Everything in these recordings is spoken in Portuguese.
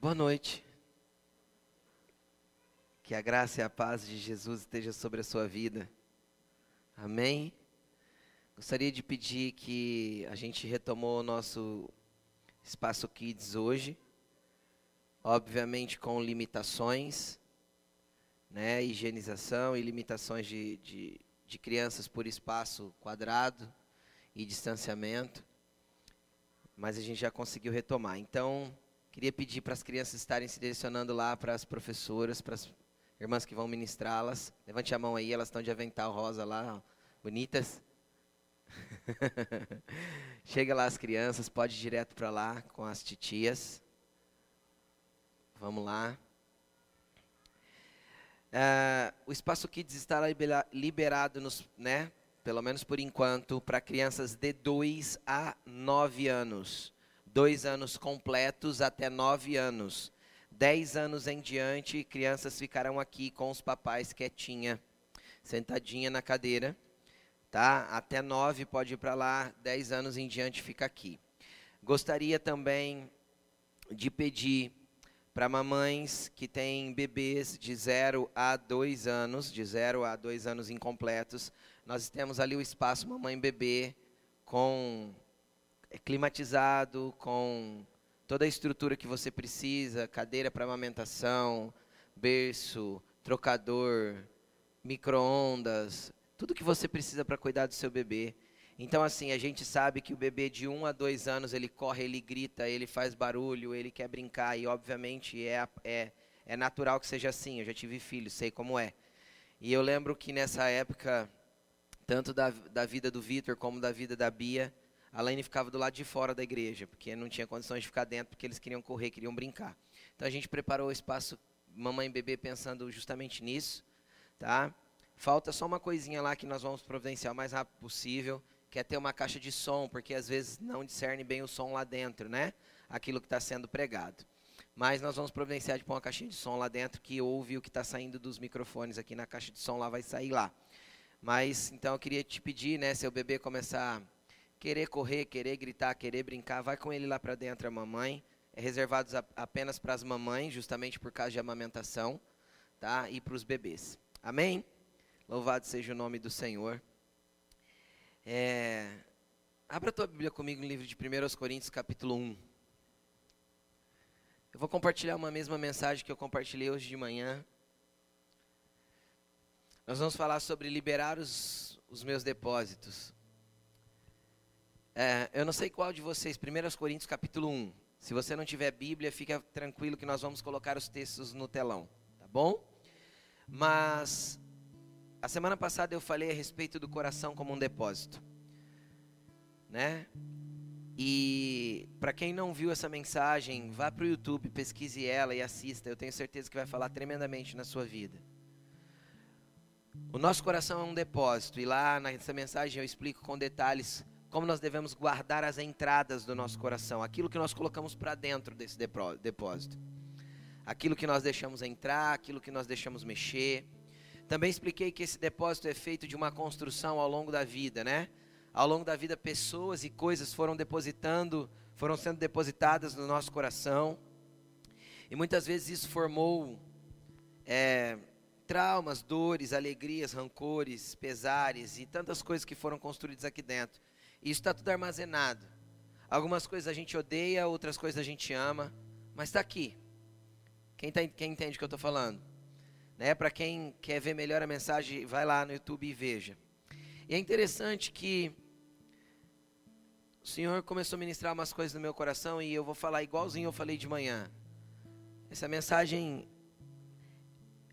Boa noite. Que a graça e a paz de Jesus esteja sobre a sua vida. Amém. Gostaria de pedir que a gente retomou o nosso espaço Kids hoje. Obviamente com limitações, né, higienização e limitações de, de, de crianças por espaço quadrado e distanciamento. Mas a gente já conseguiu retomar. Então, Queria pedir para as crianças estarem se direcionando lá para as professoras, para as irmãs que vão ministrá-las. Levante a mão aí, elas estão de avental rosa lá, ó, bonitas. Chega lá as crianças, pode ir direto para lá com as titias. Vamos lá. Uh, o Espaço Kids está liberado, nos, né, pelo menos por enquanto, para crianças de 2 a 9 anos dois anos completos até nove anos. Dez anos em diante, crianças ficarão aqui com os papais quietinha, sentadinha na cadeira, tá? Até nove pode ir para lá, dez anos em diante fica aqui. Gostaria também de pedir para mamães que têm bebês de 0 a 2 anos, de 0 a 2 anos incompletos, nós temos ali o espaço mamãe bebê com climatizado, com toda a estrutura que você precisa, cadeira para amamentação, berço, trocador, micro-ondas, tudo que você precisa para cuidar do seu bebê. Então, assim, a gente sabe que o bebê de um a dois anos, ele corre, ele grita, ele faz barulho, ele quer brincar, e obviamente é, é, é natural que seja assim. Eu já tive filhos, sei como é. E eu lembro que nessa época, tanto da, da vida do Vitor como da vida da Bia, a Laine ficava do lado de fora da igreja, porque não tinha condições de ficar dentro, porque eles queriam correr, queriam brincar. Então a gente preparou o espaço mamãe e bebê pensando justamente nisso, tá? Falta só uma coisinha lá que nós vamos providenciar o mais rápido possível, que é ter uma caixa de som, porque às vezes não discerne bem o som lá dentro, né? Aquilo que está sendo pregado. Mas nós vamos providenciar de pôr uma caixinha de som lá dentro que ouve o que está saindo dos microfones aqui na caixa de som lá vai sair lá. Mas então eu queria te pedir, né, seu bebê começar querer correr, querer gritar, querer brincar, vai com ele lá para dentro a mamãe. É reservado apenas para as mamães, justamente por causa de amamentação, tá? E para os bebês. Amém? Louvado seja o nome do Senhor. É... Abra a tua Bíblia comigo no livro de 1 Coríntios, capítulo 1. Eu vou compartilhar uma mesma mensagem que eu compartilhei hoje de manhã. Nós vamos falar sobre liberar os, os meus depósitos. É, eu não sei qual de vocês, 1 Coríntios capítulo 1. Se você não tiver Bíblia, fica tranquilo que nós vamos colocar os textos no telão, tá bom? Mas a semana passada eu falei a respeito do coração como um depósito, né? E para quem não viu essa mensagem, vá para o YouTube, pesquise ela e assista. Eu tenho certeza que vai falar tremendamente na sua vida. O nosso coração é um depósito e lá nessa mensagem eu explico com detalhes como nós devemos guardar as entradas do nosso coração, aquilo que nós colocamos para dentro desse depósito. Aquilo que nós deixamos entrar, aquilo que nós deixamos mexer. Também expliquei que esse depósito é feito de uma construção ao longo da vida, né? Ao longo da vida, pessoas e coisas foram depositando, foram sendo depositadas no nosso coração. E muitas vezes isso formou é, traumas, dores, alegrias, rancores, pesares e tantas coisas que foram construídas aqui dentro. Isso está tudo armazenado. Algumas coisas a gente odeia, outras coisas a gente ama, mas está aqui. Quem, tá, quem entende o que eu estou falando? Né? Para quem quer ver melhor a mensagem, vai lá no YouTube e veja. E é interessante que o Senhor começou a ministrar umas coisas no meu coração e eu vou falar igualzinho eu falei de manhã. Essa mensagem,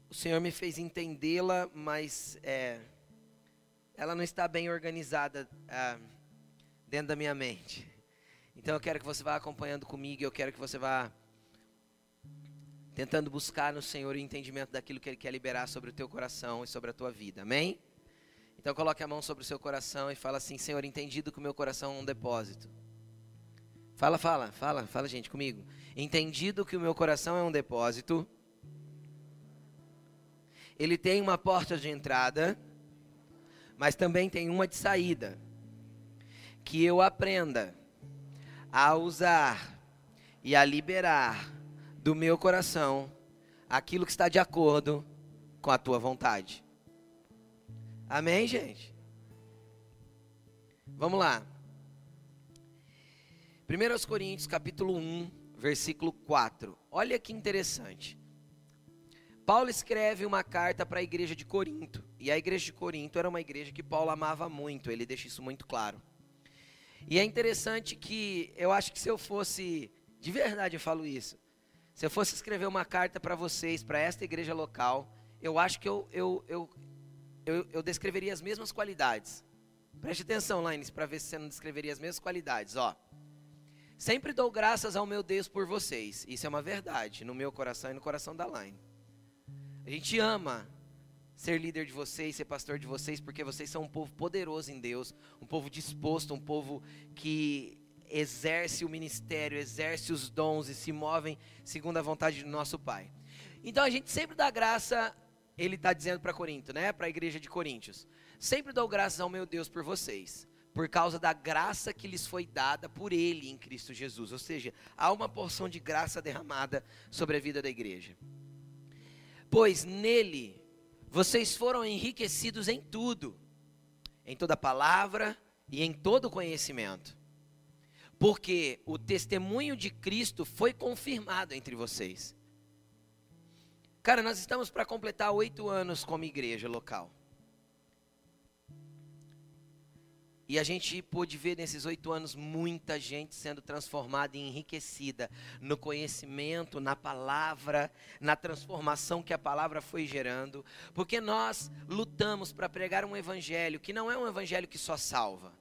o Senhor me fez entendê-la, mas é, ela não está bem organizada. Ah, dentro da minha mente. Então eu quero que você vá acompanhando comigo, eu quero que você vá tentando buscar no Senhor o entendimento daquilo que Ele quer liberar sobre o teu coração e sobre a tua vida. Amém? Então coloque a mão sobre o seu coração e fala assim, Senhor, entendido que o meu coração é um depósito. Fala, fala, fala, fala gente comigo. Entendido que o meu coração é um depósito. Ele tem uma porta de entrada, mas também tem uma de saída que eu aprenda a usar e a liberar do meu coração aquilo que está de acordo com a tua vontade. Amém, gente? Vamos lá. 1 Coríntios capítulo 1, versículo 4. Olha que interessante. Paulo escreve uma carta para a igreja de Corinto. E a igreja de Corinto era uma igreja que Paulo amava muito, ele deixa isso muito claro. E é interessante que eu acho que se eu fosse, de verdade eu falo isso, se eu fosse escrever uma carta para vocês, para esta igreja local, eu acho que eu, eu, eu, eu, eu descreveria as mesmas qualidades. Preste atenção, Lines, para ver se você não descreveria as mesmas qualidades. Ó, sempre dou graças ao meu Deus por vocês. Isso é uma verdade, no meu coração e no coração da Line. A gente ama ser líder de vocês, ser pastor de vocês, porque vocês são um povo poderoso em Deus, um povo disposto, um povo que exerce o ministério, exerce os dons e se movem segundo a vontade do nosso Pai. Então a gente sempre dá graça, ele está dizendo para Corinto, né? Para a igreja de Coríntios. Sempre dou graças ao meu Deus por vocês, por causa da graça que lhes foi dada por Ele em Cristo Jesus. Ou seja, há uma porção de graça derramada sobre a vida da igreja. Pois nele vocês foram enriquecidos em tudo, em toda palavra e em todo conhecimento, porque o testemunho de Cristo foi confirmado entre vocês. Cara, nós estamos para completar oito anos como igreja local. E a gente pôde ver nesses oito anos muita gente sendo transformada e enriquecida no conhecimento, na palavra, na transformação que a palavra foi gerando, porque nós lutamos para pregar um evangelho que não é um evangelho que só salva.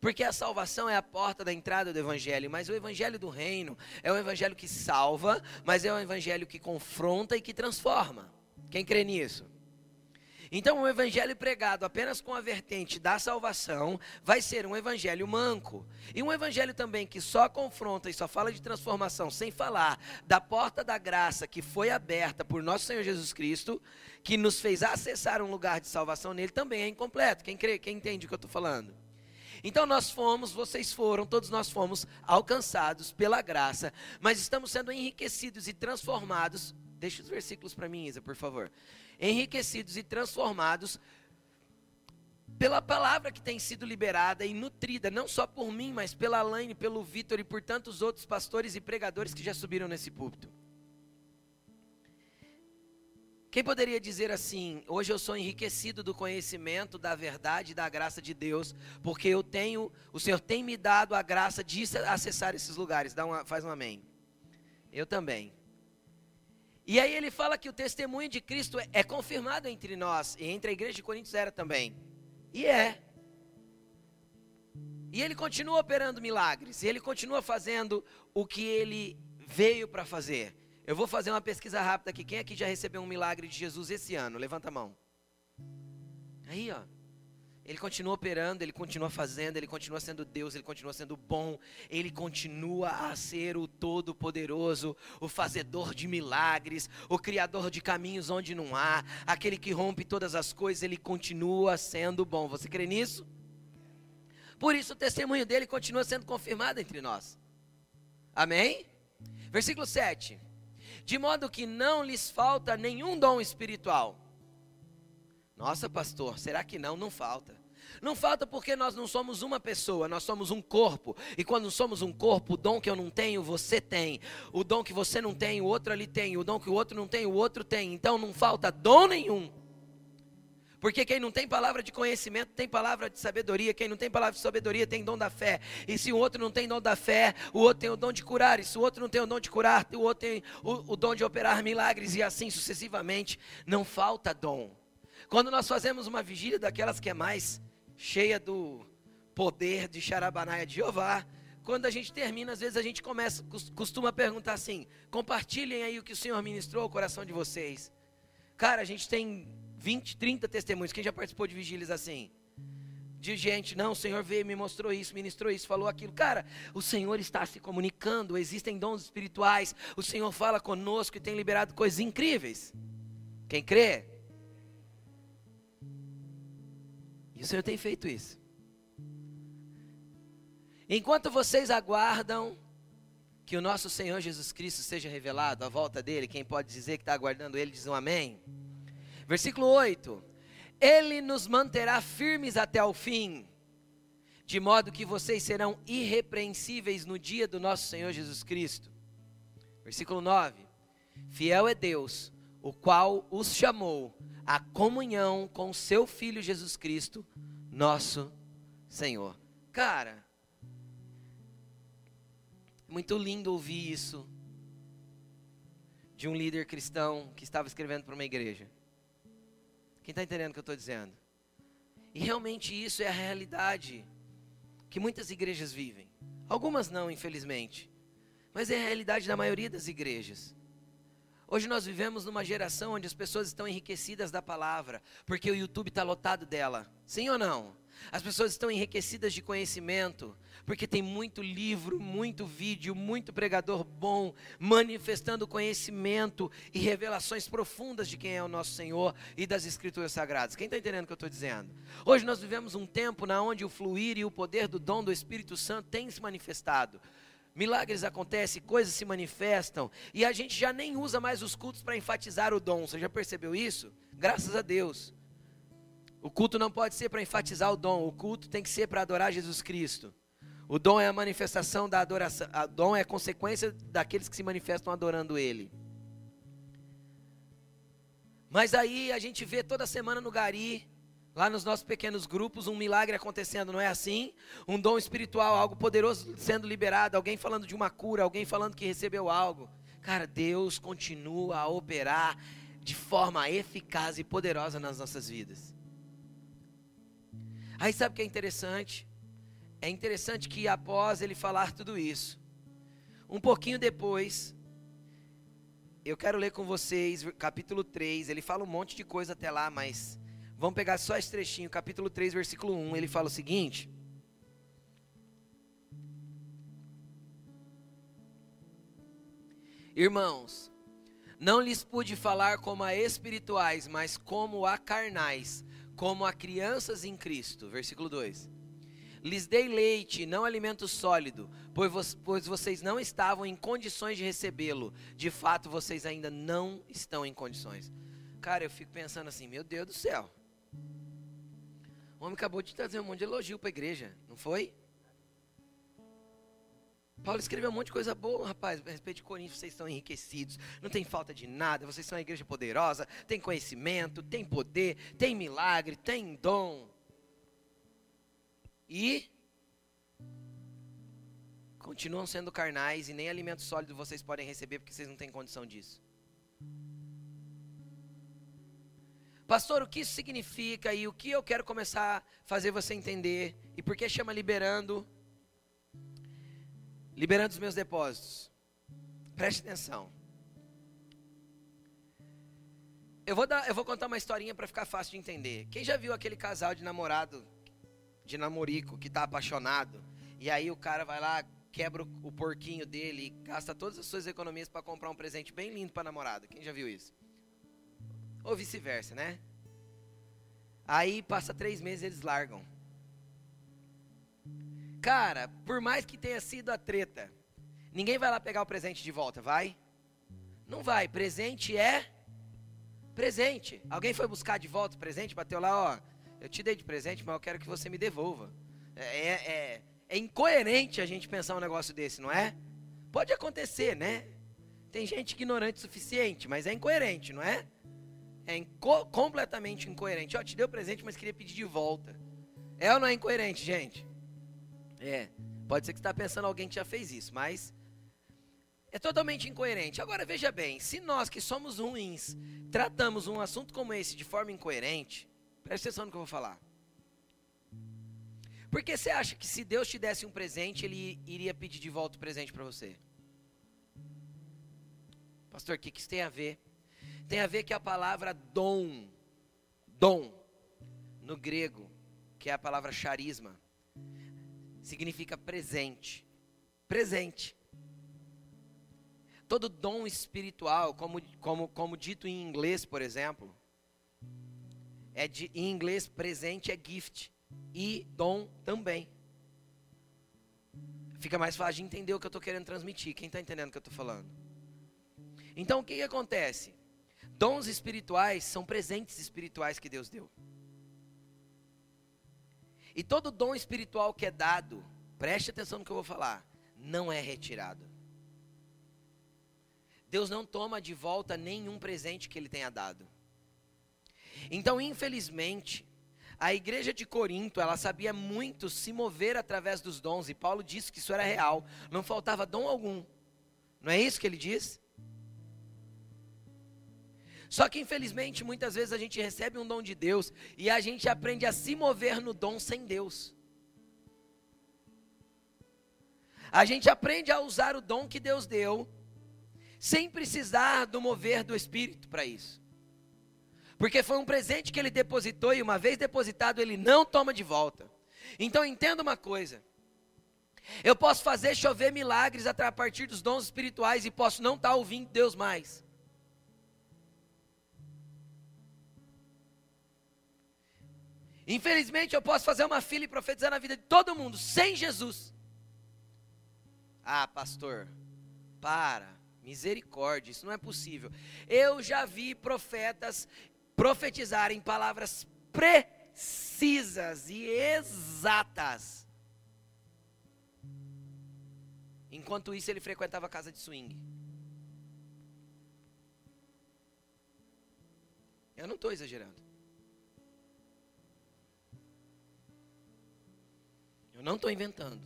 Porque a salvação é a porta da entrada do evangelho, mas o evangelho do reino é um evangelho que salva, mas é um evangelho que confronta e que transforma. Quem crê nisso? Então, o evangelho pregado apenas com a vertente da salvação vai ser um evangelho manco. E um evangelho também que só confronta e só fala de transformação, sem falar da porta da graça que foi aberta por nosso Senhor Jesus Cristo, que nos fez acessar um lugar de salvação nele, também é incompleto. Quem crê, quem entende o que eu estou falando? Então nós fomos, vocês foram, todos nós fomos alcançados pela graça, mas estamos sendo enriquecidos e transformados. Deixa os versículos para mim, Isa, por favor enriquecidos e transformados pela palavra que tem sido liberada e nutrida, não só por mim, mas pela Alaine, pelo Vitor e por tantos outros pastores e pregadores que já subiram nesse púlpito. Quem poderia dizer assim: hoje eu sou enriquecido do conhecimento, da verdade e da graça de Deus, porque eu tenho, o Senhor tem me dado a graça de acessar esses lugares. Dá uma, faz um amém. Eu também. E aí ele fala que o testemunho de Cristo é, é confirmado entre nós, e entre a igreja de Coríntios era também. E é. E ele continua operando milagres, e ele continua fazendo o que ele veio para fazer. Eu vou fazer uma pesquisa rápida aqui. Quem aqui já recebeu um milagre de Jesus esse ano? Levanta a mão. Aí, ó. Ele continua operando, ele continua fazendo, ele continua sendo Deus, ele continua sendo bom, ele continua a ser o Todo-Poderoso, o fazedor de milagres, o criador de caminhos onde não há, aquele que rompe todas as coisas, ele continua sendo bom. Você crê nisso? Por isso o testemunho dele continua sendo confirmado entre nós. Amém? Versículo 7. De modo que não lhes falta nenhum dom espiritual. Nossa, pastor, será que não? Não falta. Não falta porque nós não somos uma pessoa, nós somos um corpo. E quando somos um corpo, o dom que eu não tenho, você tem. O dom que você não tem, o outro ali tem. O dom que o outro não tem, o outro tem. Então não falta dom nenhum. Porque quem não tem palavra de conhecimento tem palavra de sabedoria. Quem não tem palavra de sabedoria tem dom da fé. E se o outro não tem dom da fé, o outro tem o dom de curar. E se o outro não tem o dom de curar, o outro tem o, o dom de operar milagres. E assim sucessivamente. Não falta dom. Quando nós fazemos uma vigília daquelas que é mais cheia do poder de Xarabanaia de Jeová. Quando a gente termina, às vezes a gente começa, costuma perguntar assim: compartilhem aí o que o Senhor ministrou ao coração de vocês. Cara, a gente tem 20, 30 testemunhos. Quem já participou de vigílias assim? De gente, não, o Senhor veio, me mostrou isso, ministrou isso, falou aquilo. Cara, o Senhor está se comunicando, existem dons espirituais, o Senhor fala conosco e tem liberado coisas incríveis. Quem crê? E o Senhor tem feito isso. Enquanto vocês aguardam que o nosso Senhor Jesus Cristo seja revelado, a volta dele, quem pode dizer que está aguardando ele, diz um amém. Versículo 8: Ele nos manterá firmes até o fim, de modo que vocês serão irrepreensíveis no dia do nosso Senhor Jesus Cristo. Versículo 9: Fiel é Deus, o qual os chamou à comunhão com seu Filho Jesus Cristo, nosso Senhor. Cara, muito lindo ouvir isso de um líder cristão que estava escrevendo para uma igreja. Quem está entendendo o que eu estou dizendo? E realmente isso é a realidade que muitas igrejas vivem. Algumas não, infelizmente. Mas é a realidade da maioria das igrejas. Hoje nós vivemos numa geração onde as pessoas estão enriquecidas da palavra, porque o YouTube está lotado dela. Sim ou não? As pessoas estão enriquecidas de conhecimento, porque tem muito livro, muito vídeo, muito pregador bom, manifestando conhecimento e revelações profundas de quem é o nosso Senhor e das Escrituras Sagradas. Quem está entendendo o que eu estou dizendo? Hoje nós vivemos um tempo na onde o fluir e o poder do dom do Espírito Santo tem se manifestado. Milagres acontecem, coisas se manifestam, e a gente já nem usa mais os cultos para enfatizar o dom. Você já percebeu isso? Graças a Deus. O culto não pode ser para enfatizar o dom, o culto tem que ser para adorar Jesus Cristo. O dom é a manifestação da adoração, o dom é a consequência daqueles que se manifestam adorando Ele. Mas aí a gente vê toda semana no Gari, lá nos nossos pequenos grupos, um milagre acontecendo, não é assim? Um dom espiritual, algo poderoso sendo liberado, alguém falando de uma cura, alguém falando que recebeu algo. Cara, Deus continua a operar de forma eficaz e poderosa nas nossas vidas. Aí sabe o que é interessante? É interessante que após ele falar tudo isso, um pouquinho depois, eu quero ler com vocês capítulo 3. Ele fala um monte de coisa até lá, mas vamos pegar só esse trechinho, capítulo 3, versículo 1. Ele fala o seguinte: Irmãos, não lhes pude falar como a espirituais, mas como a carnais como a crianças em Cristo. Versículo 2. Lhes dei leite, não alimento sólido, pois vocês não estavam em condições de recebê-lo. De fato, vocês ainda não estão em condições. Cara, eu fico pensando assim, meu Deus do céu. O homem acabou de trazer um monte de elogio para a igreja, não foi? Paulo escreveu um monte de coisa boa, rapaz, a respeito de Coríntios, vocês estão enriquecidos, não tem falta de nada, vocês são uma igreja poderosa, tem conhecimento, tem poder, tem milagre, tem dom. E continuam sendo carnais e nem alimento sólido vocês podem receber porque vocês não têm condição disso. Pastor, o que isso significa e o que eu quero começar a fazer você entender e por que chama liberando? liberando os meus depósitos. Preste atenção. Eu vou, dar, eu vou contar uma historinha para ficar fácil de entender. Quem já viu aquele casal de namorado, de namorico, que está apaixonado, e aí o cara vai lá, quebra o, porquinho dele gasta todas as suas economias para comprar um presente bem lindo para namorada. Quem já viu isso? Ou vice-versa, né? Aí passa três meses eles largam. Cara, por mais que tenha sido a treta, ninguém vai lá pegar o presente de volta, vai? Não vai. Presente é presente. Alguém foi buscar de volta o presente, bateu lá, ó. Eu te dei de presente, mas eu quero que você me devolva. É, é, é, é incoerente a gente pensar um negócio desse, não é? Pode acontecer, né? Tem gente ignorante o suficiente, mas é incoerente, não é? É inco completamente incoerente. Ó, te deu presente, mas queria pedir de volta. É ou não é incoerente, gente? É, pode ser que está pensando alguém que já fez isso, mas é totalmente incoerente. Agora veja bem, se nós que somos ruins tratamos um assunto como esse de forma incoerente, preste atenção no que eu vou falar. Por que você acha que se Deus te desse um presente, Ele iria pedir de volta o presente para você? Pastor, o que, que isso tem a ver? Tem a ver que a palavra dom, dom, no grego, que é a palavra charisma, significa presente. Presente. Todo dom espiritual, como, como, como dito em inglês, por exemplo, é de, em inglês presente é gift e dom também. Fica mais fácil de entender o que eu estou querendo transmitir. Quem está entendendo o que eu estou falando? Então, o que, que acontece? Dons espirituais são presentes espirituais que Deus deu. E todo dom espiritual que é dado, preste atenção no que eu vou falar, não é retirado. Deus não toma de volta nenhum presente que ele tenha dado. Então, infelizmente, a igreja de Corinto, ela sabia muito se mover através dos dons, e Paulo disse que isso era real, não faltava dom algum. Não é isso que ele diz? Só que infelizmente muitas vezes a gente recebe um dom de Deus e a gente aprende a se mover no dom sem Deus. A gente aprende a usar o dom que Deus deu sem precisar do mover do Espírito para isso. Porque foi um presente que ele depositou e uma vez depositado ele não toma de volta. Então entenda uma coisa. Eu posso fazer chover milagres a partir dos dons espirituais e posso não estar tá ouvindo Deus mais. Infelizmente, eu posso fazer uma fila e profetizar na vida de todo mundo sem Jesus. Ah, pastor, para, misericórdia, isso não é possível. Eu já vi profetas profetizarem palavras precisas e exatas. Enquanto isso, ele frequentava a casa de swing. Eu não estou exagerando. Eu não estou inventando.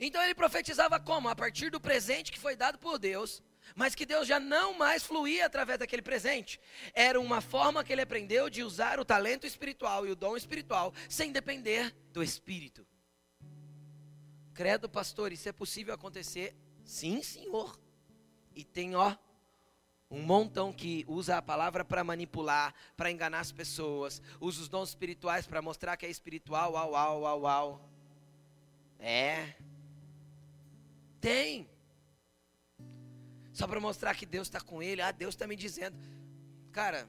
Então ele profetizava como? A partir do presente que foi dado por Deus, mas que Deus já não mais fluía através daquele presente. Era uma forma que ele aprendeu de usar o talento espiritual e o dom espiritual sem depender do Espírito. Credo, pastor, isso é possível acontecer? Sim, senhor. E tem, ó, um montão que usa a palavra para manipular, para enganar as pessoas, usa os dons espirituais para mostrar que é espiritual, uau, uau, uau, uau. É. Tem. Só para mostrar que Deus está com ele, ah, Deus está me dizendo. Cara,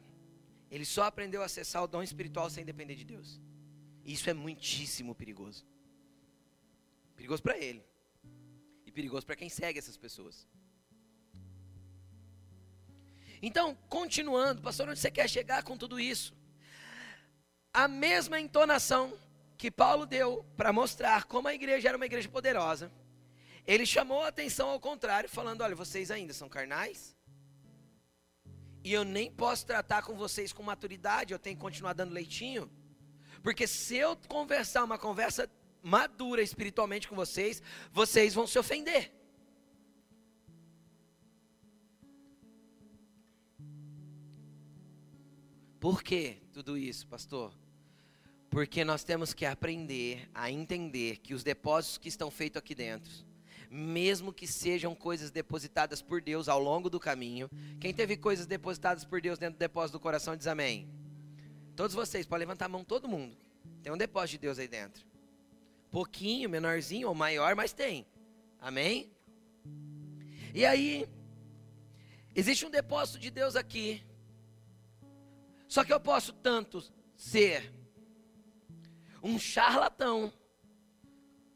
ele só aprendeu a acessar o dom espiritual sem depender de Deus. Isso é muitíssimo perigoso. Perigoso para ele. E perigoso para quem segue essas pessoas. Então, continuando, pastor, onde você quer chegar com tudo isso? A mesma entonação que Paulo deu para mostrar como a igreja era uma igreja poderosa, ele chamou a atenção ao contrário, falando: olha, vocês ainda são carnais, e eu nem posso tratar com vocês com maturidade, eu tenho que continuar dando leitinho, porque se eu conversar uma conversa madura espiritualmente com vocês, vocês vão se ofender. Por que tudo isso, pastor? Porque nós temos que aprender a entender que os depósitos que estão feitos aqui dentro, mesmo que sejam coisas depositadas por Deus ao longo do caminho, quem teve coisas depositadas por Deus dentro do depósito do coração diz amém. Todos vocês, podem levantar a mão, todo mundo. Tem um depósito de Deus aí dentro. Pouquinho, menorzinho ou maior, mas tem. Amém? E aí, existe um depósito de Deus aqui só que eu posso tanto ser um charlatão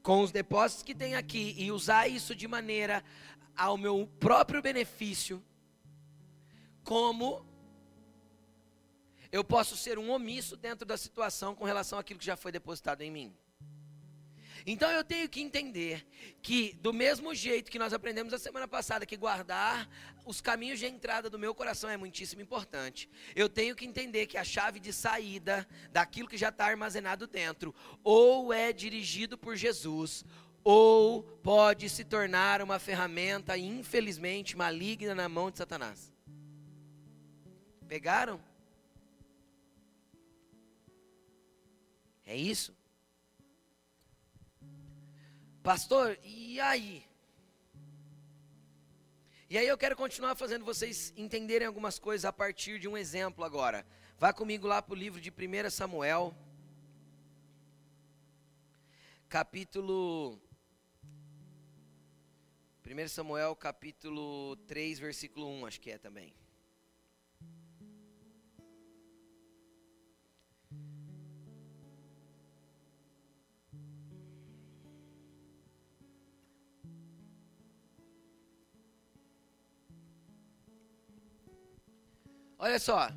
com os depósitos que tem aqui e usar isso de maneira ao meu próprio benefício, como eu posso ser um omisso dentro da situação com relação àquilo que já foi depositado em mim. Então eu tenho que entender que, do mesmo jeito que nós aprendemos a semana passada, que guardar os caminhos de entrada do meu coração é muitíssimo importante, eu tenho que entender que a chave de saída daquilo que já está armazenado dentro, ou é dirigido por Jesus, ou pode se tornar uma ferramenta, infelizmente, maligna na mão de Satanás. Pegaram? É isso? Pastor, e aí? E aí eu quero continuar fazendo vocês entenderem algumas coisas a partir de um exemplo agora. Vá comigo lá para o livro de 1 Samuel, capítulo. 1 Samuel, capítulo 3, versículo 1, acho que é também. Olha só.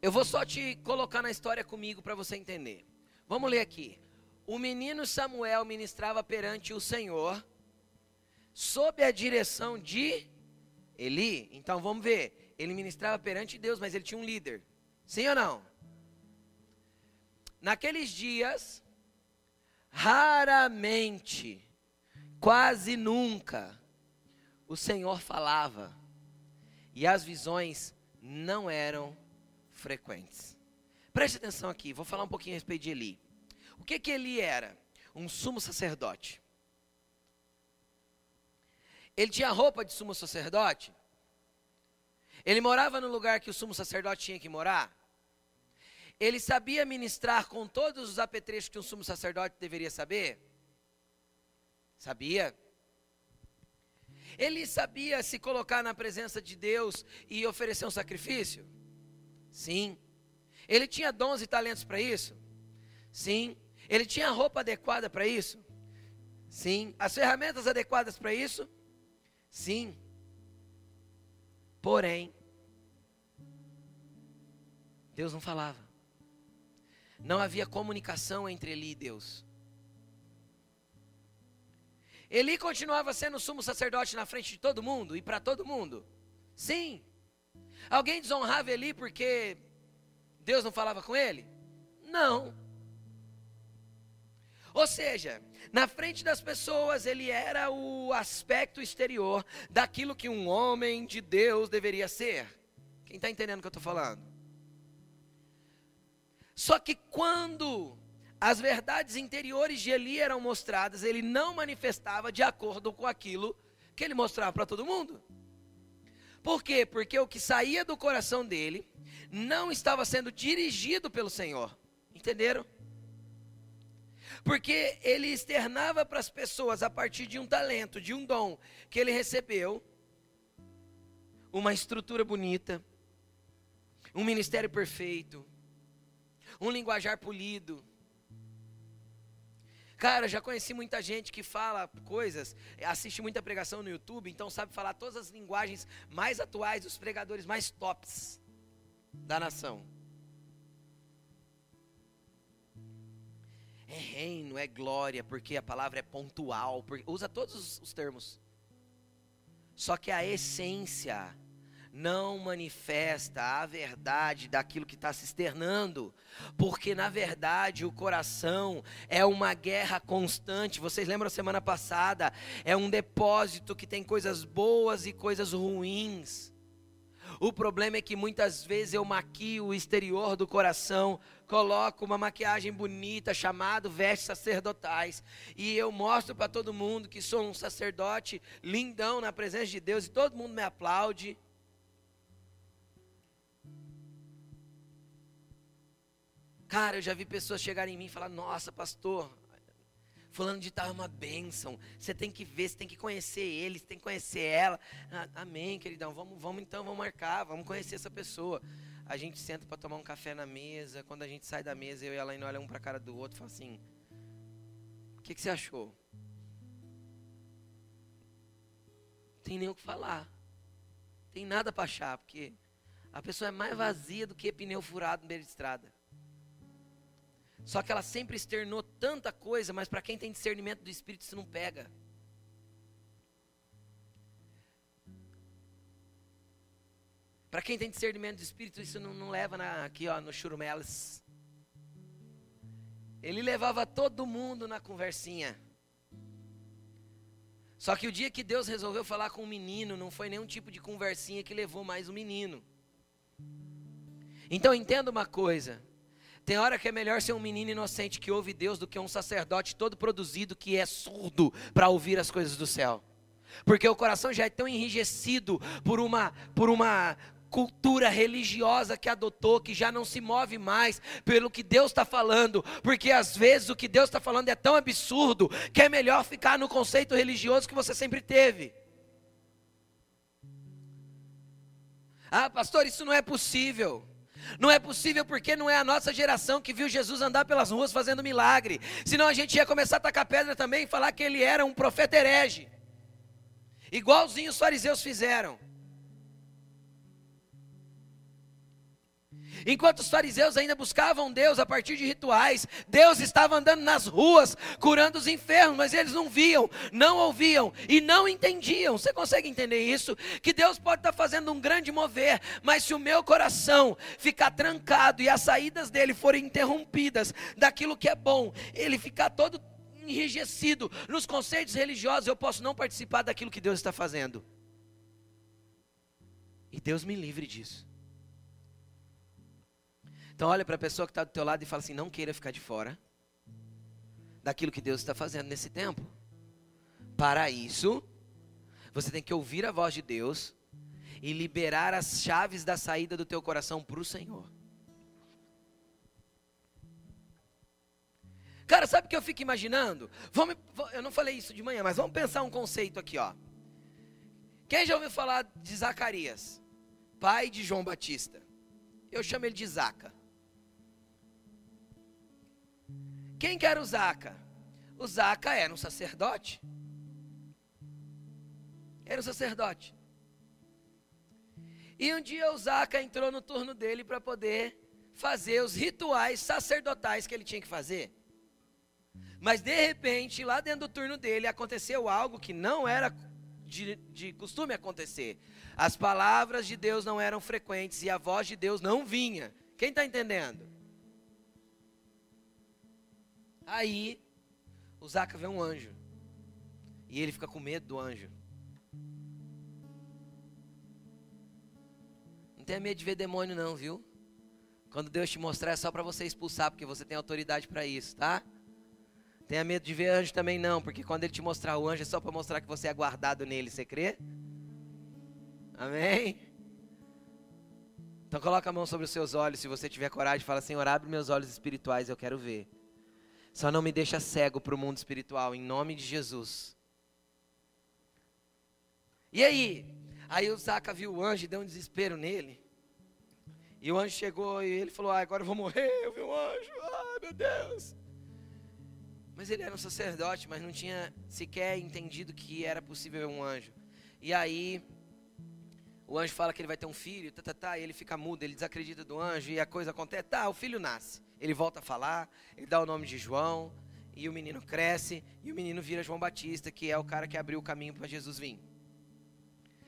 Eu vou só te colocar na história comigo para você entender. Vamos ler aqui. O menino Samuel ministrava perante o Senhor, sob a direção de Eli. Então vamos ver. Ele ministrava perante Deus, mas ele tinha um líder. Sim ou não? Naqueles dias, raramente, quase nunca, o Senhor falava e as visões não eram frequentes. Preste atenção aqui, vou falar um pouquinho a respeito de Eli. O que que Eli era? Um sumo sacerdote. Ele tinha roupa de sumo sacerdote? Ele morava no lugar que o sumo sacerdote tinha que morar? Ele sabia ministrar com todos os apetrechos que um sumo sacerdote deveria saber? Sabia? Ele sabia se colocar na presença de Deus e oferecer um sacrifício? Sim. Ele tinha dons e talentos para isso? Sim. Ele tinha a roupa adequada para isso? Sim. As ferramentas adequadas para isso? Sim. Porém, Deus não falava. Não havia comunicação entre ele e Deus. Eli continuava sendo sumo sacerdote na frente de todo mundo e para todo mundo? Sim. Alguém desonrava Eli porque Deus não falava com ele? Não. Ou seja, na frente das pessoas ele era o aspecto exterior daquilo que um homem de Deus deveria ser. Quem está entendendo o que eu estou falando? Só que quando as verdades interiores de Eli eram mostradas, ele não manifestava de acordo com aquilo que ele mostrava para todo mundo. Por quê? Porque o que saía do coração dele não estava sendo dirigido pelo Senhor. Entenderam? Porque ele externava para as pessoas, a partir de um talento, de um dom que ele recebeu, uma estrutura bonita, um ministério perfeito, um linguajar polido, Cara, já conheci muita gente que fala coisas, assiste muita pregação no YouTube, então sabe falar todas as linguagens mais atuais dos pregadores mais tops da nação. É reino, é glória, porque a palavra é pontual, usa todos os termos. Só que a essência não manifesta a verdade daquilo que está se externando, porque na verdade o coração é uma guerra constante. Vocês lembram semana passada? É um depósito que tem coisas boas e coisas ruins. O problema é que muitas vezes eu maquio o exterior do coração, coloco uma maquiagem bonita chamado vestes sacerdotais, e eu mostro para todo mundo que sou um sacerdote lindão na presença de Deus e todo mundo me aplaude. Cara, eu já vi pessoas chegarem em mim e falar: Nossa, pastor, falando de tal é uma bênção. Você tem que ver, você tem que conhecer ele, você tem que conhecer ela. Ah, amém, queridão. Vamos, vamos então, vamos marcar, vamos conhecer essa pessoa. A gente senta para tomar um café na mesa. Quando a gente sai da mesa, eu e ela olha um para a cara do outro e fala assim: O que, que você achou? Não tem nem o que falar. Tem nada para achar, porque a pessoa é mais vazia do que pneu furado no meio de estrada. Só que ela sempre externou tanta coisa, mas para quem tem discernimento do Espírito, isso não pega. Para quem tem discernimento do Espírito, isso não, não leva na, aqui ó, no churumelas. Ele levava todo mundo na conversinha. Só que o dia que Deus resolveu falar com o menino, não foi nenhum tipo de conversinha que levou mais o menino. Então entenda uma coisa: tem hora que é melhor ser um menino inocente que ouve Deus do que um sacerdote todo produzido que é surdo para ouvir as coisas do céu. Porque o coração já é tão enrijecido por uma por uma cultura religiosa que adotou, que já não se move mais pelo que Deus está falando, porque às vezes o que Deus está falando é tão absurdo que é melhor ficar no conceito religioso que você sempre teve. Ah, pastor, isso não é possível. Não é possível porque não é a nossa geração que viu Jesus andar pelas ruas fazendo milagre. Senão a gente ia começar a tacar pedra também e falar que ele era um profeta herege. Igualzinho os fariseus fizeram. Enquanto os fariseus ainda buscavam Deus a partir de rituais, Deus estava andando nas ruas, curando os enfermos, mas eles não viam, não ouviam e não entendiam. Você consegue entender isso? Que Deus pode estar fazendo um grande mover, mas se o meu coração ficar trancado e as saídas dele forem interrompidas daquilo que é bom, ele ficar todo enrijecido nos conceitos religiosos, eu posso não participar daquilo que Deus está fazendo. E Deus me livre disso. Então olha para a pessoa que está do teu lado e fala assim: não queira ficar de fora daquilo que Deus está fazendo nesse tempo. Para isso, você tem que ouvir a voz de Deus e liberar as chaves da saída do teu coração para o Senhor. Cara, sabe o que eu fico imaginando? Vamos, eu não falei isso de manhã, mas vamos pensar um conceito aqui, ó. Quem já ouviu falar de Zacarias? Pai de João Batista. Eu chamo ele de Zaca. Quem que era o Zaca? O Zaca era um sacerdote. Era um sacerdote. E um dia o Zaca entrou no turno dele para poder fazer os rituais sacerdotais que ele tinha que fazer. Mas de repente, lá dentro do turno dele, aconteceu algo que não era de, de costume acontecer. As palavras de Deus não eram frequentes e a voz de Deus não vinha. Quem está entendendo? Aí, o Zaca vê um anjo. E ele fica com medo do anjo. Não tenha medo de ver demônio, não, viu? Quando Deus te mostrar é só para você expulsar, porque você tem autoridade para isso, tá? Tenha medo de ver anjo também não, porque quando ele te mostrar o anjo é só para mostrar que você é guardado nele, você crê? Amém? Então coloca a mão sobre os seus olhos, se você tiver coragem, fala Senhor, abre meus olhos espirituais, eu quero ver. Só não me deixa cego para o mundo espiritual, em nome de Jesus. E aí? Aí o Zaca viu o anjo e deu um desespero nele. E o anjo chegou e ele falou: ah, agora eu vou morrer. Eu vi um anjo, ai meu Deus. Mas ele era um sacerdote, mas não tinha sequer entendido que era possível um anjo. E aí, o anjo fala que ele vai ter um filho, tá, tá, tá, e ele fica mudo, ele desacredita do anjo, e a coisa acontece, tá, o filho nasce. Ele volta a falar, ele dá o nome de João, e o menino cresce, e o menino vira João Batista, que é o cara que abriu o caminho para Jesus vir.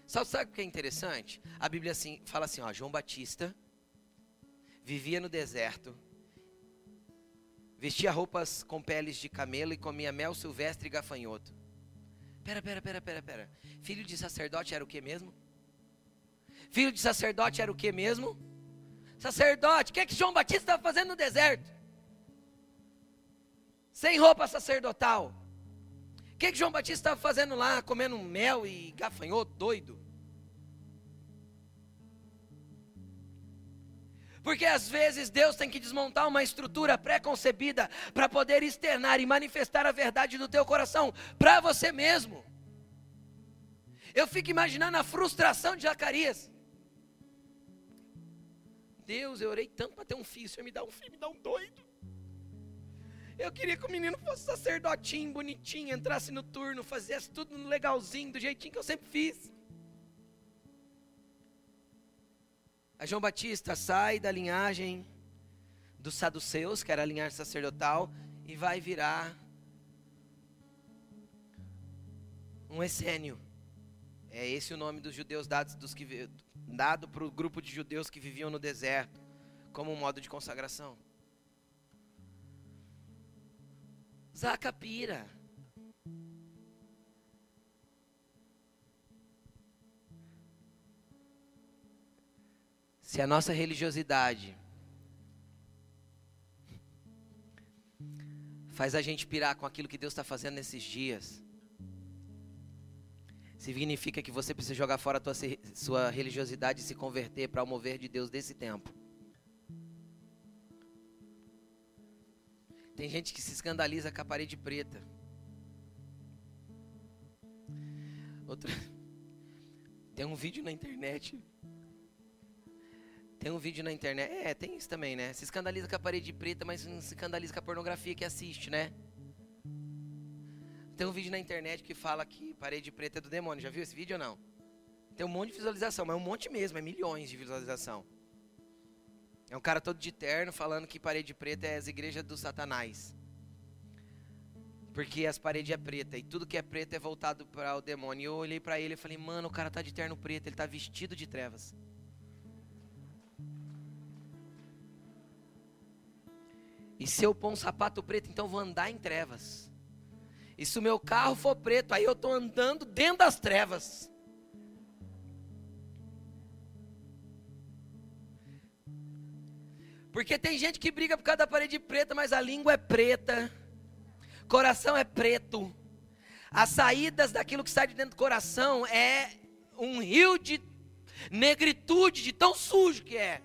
Sabe, sabe o que é interessante? A Bíblia assim, fala assim, ó, João Batista vivia no deserto, vestia roupas com peles de camelo e comia mel silvestre e gafanhoto. Pera, pera, pera, pera, pera. Filho de sacerdote era o que mesmo? Filho de sacerdote era o que mesmo? Sacerdote, o que, é que João Batista estava fazendo no deserto? Sem roupa sacerdotal. O que, é que João Batista estava fazendo lá, comendo mel e gafanhoto, doido? Porque às vezes Deus tem que desmontar uma estrutura pré-concebida para poder externar e manifestar a verdade do teu coração para você mesmo. Eu fico imaginando a frustração de Zacarias. Deus, eu orei tanto para ter um filho, o Senhor me dá um filho, me dá um doido. Eu queria que o menino fosse sacerdotinho, bonitinho, entrasse no turno, fizesse tudo legalzinho, do jeitinho que eu sempre fiz. A João Batista sai da linhagem dos saduceus, que era a linhagem sacerdotal, e vai virar um essênio. É esse o nome dos judeus dados dos que dado para o grupo de judeus que viviam no deserto, como um modo de consagração. Zacapira. Se a nossa religiosidade faz a gente pirar com aquilo que Deus está fazendo nesses dias, significa que você precisa jogar fora tua, sua religiosidade e se converter para o mover de Deus desse tempo. Tem gente que se escandaliza com a parede preta. Outra... Tem um vídeo na internet. Tem um vídeo na internet. É, tem isso também, né? Se escandaliza com a parede preta, mas não se escandaliza com a pornografia que assiste, né? Tem um vídeo na internet que fala que parede preta é do demônio. Já viu esse vídeo ou não? Tem um monte de visualização, mas é um monte mesmo, é milhões de visualização. É um cara todo de terno falando que parede preta é as igrejas do Satanás. Porque as paredes é preta e tudo que é preto é voltado para o demônio. E eu olhei para ele e falei: "Mano, o cara tá de terno preto, ele tá vestido de trevas". E se eu pôr um sapato preto, então vou andar em trevas. E se o meu carro for preto, aí eu estou andando dentro das trevas. Porque tem gente que briga por causa da parede preta, mas a língua é preta, coração é preto. As saídas daquilo que sai de dentro do coração é um rio de negritude, de tão sujo que é.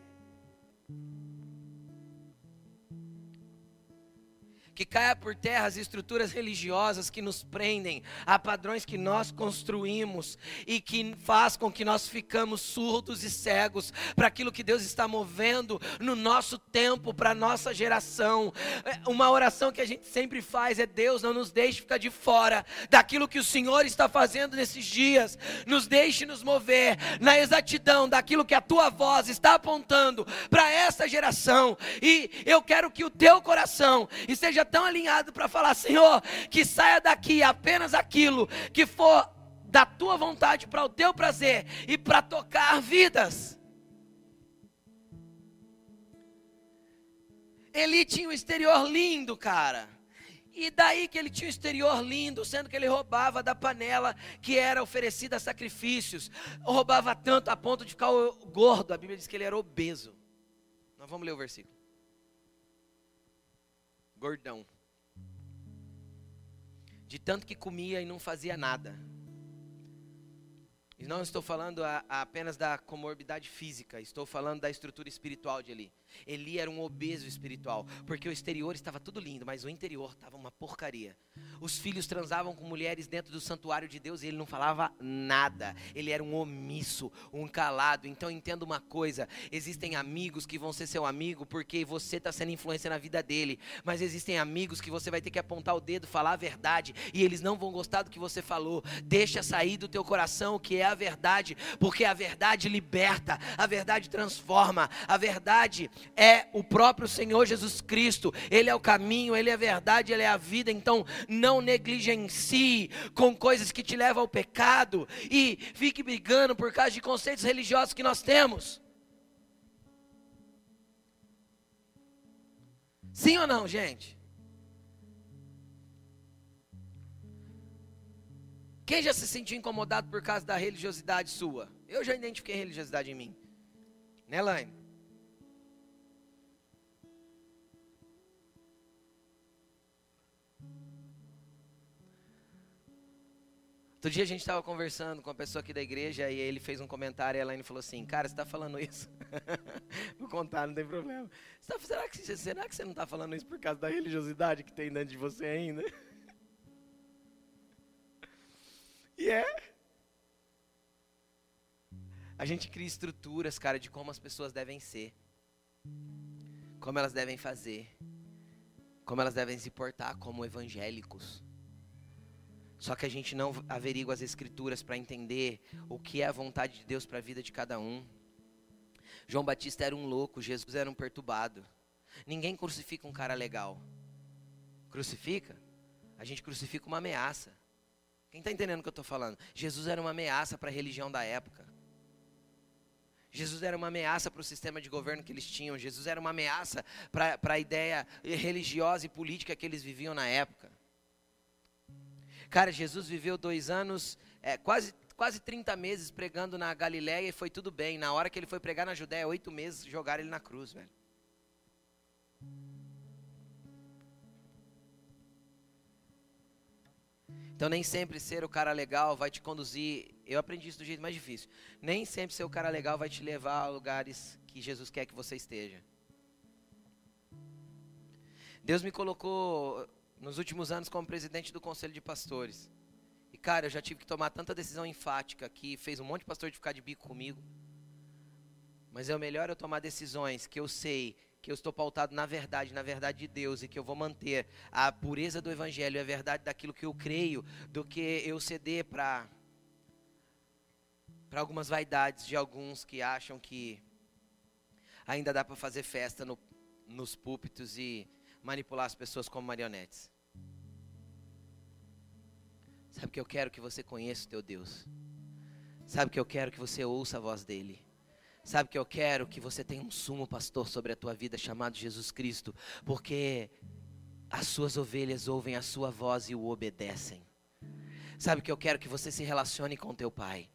Que caia por terra as estruturas religiosas que nos prendem a padrões que nós construímos e que faz com que nós ficamos surdos e cegos para aquilo que Deus está movendo no nosso tempo, para a nossa geração. É, uma oração que a gente sempre faz é: Deus, não nos deixe ficar de fora daquilo que o Senhor está fazendo nesses dias, nos deixe nos mover na exatidão daquilo que a tua voz está apontando para essa geração, e eu quero que o teu coração esteja tão alinhado para falar: Senhor, que saia daqui apenas aquilo que for da tua vontade para o teu prazer e para tocar vidas. Eli tinha um exterior lindo, cara. E daí que ele tinha um exterior lindo, sendo que ele roubava da panela que era oferecida a sacrifícios. Roubava tanto a ponto de ficar gordo. A Bíblia diz que ele era obeso. Nós vamos ler o versículo gordão. De tanto que comia e não fazia nada. E não estou falando a, a apenas da comorbidade física, estou falando da estrutura espiritual de Eli. Eli era um obeso espiritual, porque o exterior estava tudo lindo, mas o interior estava uma porcaria. Os filhos transavam com mulheres dentro do santuário de Deus e ele não falava nada. Ele era um omisso, um calado. Então entenda uma coisa: existem amigos que vão ser seu amigo porque você está sendo influência na vida dele, mas existem amigos que você vai ter que apontar o dedo, falar a verdade e eles não vão gostar do que você falou. Deixa sair do teu coração o que é a verdade, porque a verdade liberta, a verdade transforma, a verdade é o próprio Senhor Jesus Cristo. Ele é o caminho, ele é a verdade, ele é a vida. Então, não negligencie com coisas que te levam ao pecado e fique brigando por causa de conceitos religiosos que nós temos. Sim ou não, gente? Quem já se sentiu incomodado por causa da religiosidade sua? Eu já identifiquei religiosidade em mim. Né, Laine? Outro dia a gente estava conversando com uma pessoa aqui da igreja e ele fez um comentário e a falou assim: Cara, você está falando isso? Vou contar, não tem problema. Tá, será, que, será que você não está falando isso por causa da religiosidade que tem dentro de você ainda? e é. A gente cria estruturas, cara, de como as pessoas devem ser, como elas devem fazer, como elas devem se portar como evangélicos. Só que a gente não averigua as escrituras para entender o que é a vontade de Deus para a vida de cada um. João Batista era um louco, Jesus era um perturbado. Ninguém crucifica um cara legal. Crucifica? A gente crucifica uma ameaça. Quem está entendendo o que eu estou falando? Jesus era uma ameaça para a religião da época. Jesus era uma ameaça para o sistema de governo que eles tinham. Jesus era uma ameaça para a ideia religiosa e política que eles viviam na época. Cara, Jesus viveu dois anos, é, quase, quase 30 meses pregando na Galiléia e foi tudo bem. Na hora que ele foi pregar na Judéia, oito meses, jogaram ele na cruz, velho. Então nem sempre ser o cara legal vai te conduzir. Eu aprendi isso do jeito mais difícil. Nem sempre ser o cara legal vai te levar a lugares que Jesus quer que você esteja. Deus me colocou nos últimos anos como presidente do conselho de pastores. E cara, eu já tive que tomar tanta decisão enfática que fez um monte de pastor de ficar de bico comigo. Mas é melhor eu tomar decisões que eu sei que eu estou pautado na verdade, na verdade de Deus e que eu vou manter a pureza do evangelho a verdade daquilo que eu creio, do que eu ceder para para algumas vaidades de alguns que acham que ainda dá para fazer festa no, nos púlpitos e manipular as pessoas como marionetes. Sabe que eu quero que você conheça o teu Deus. Sabe que eu quero que você ouça a voz dele. Sabe que eu quero que você tenha um sumo pastor sobre a tua vida chamado Jesus Cristo, porque as suas ovelhas ouvem a sua voz e o obedecem. Sabe que eu quero que você se relacione com teu pai.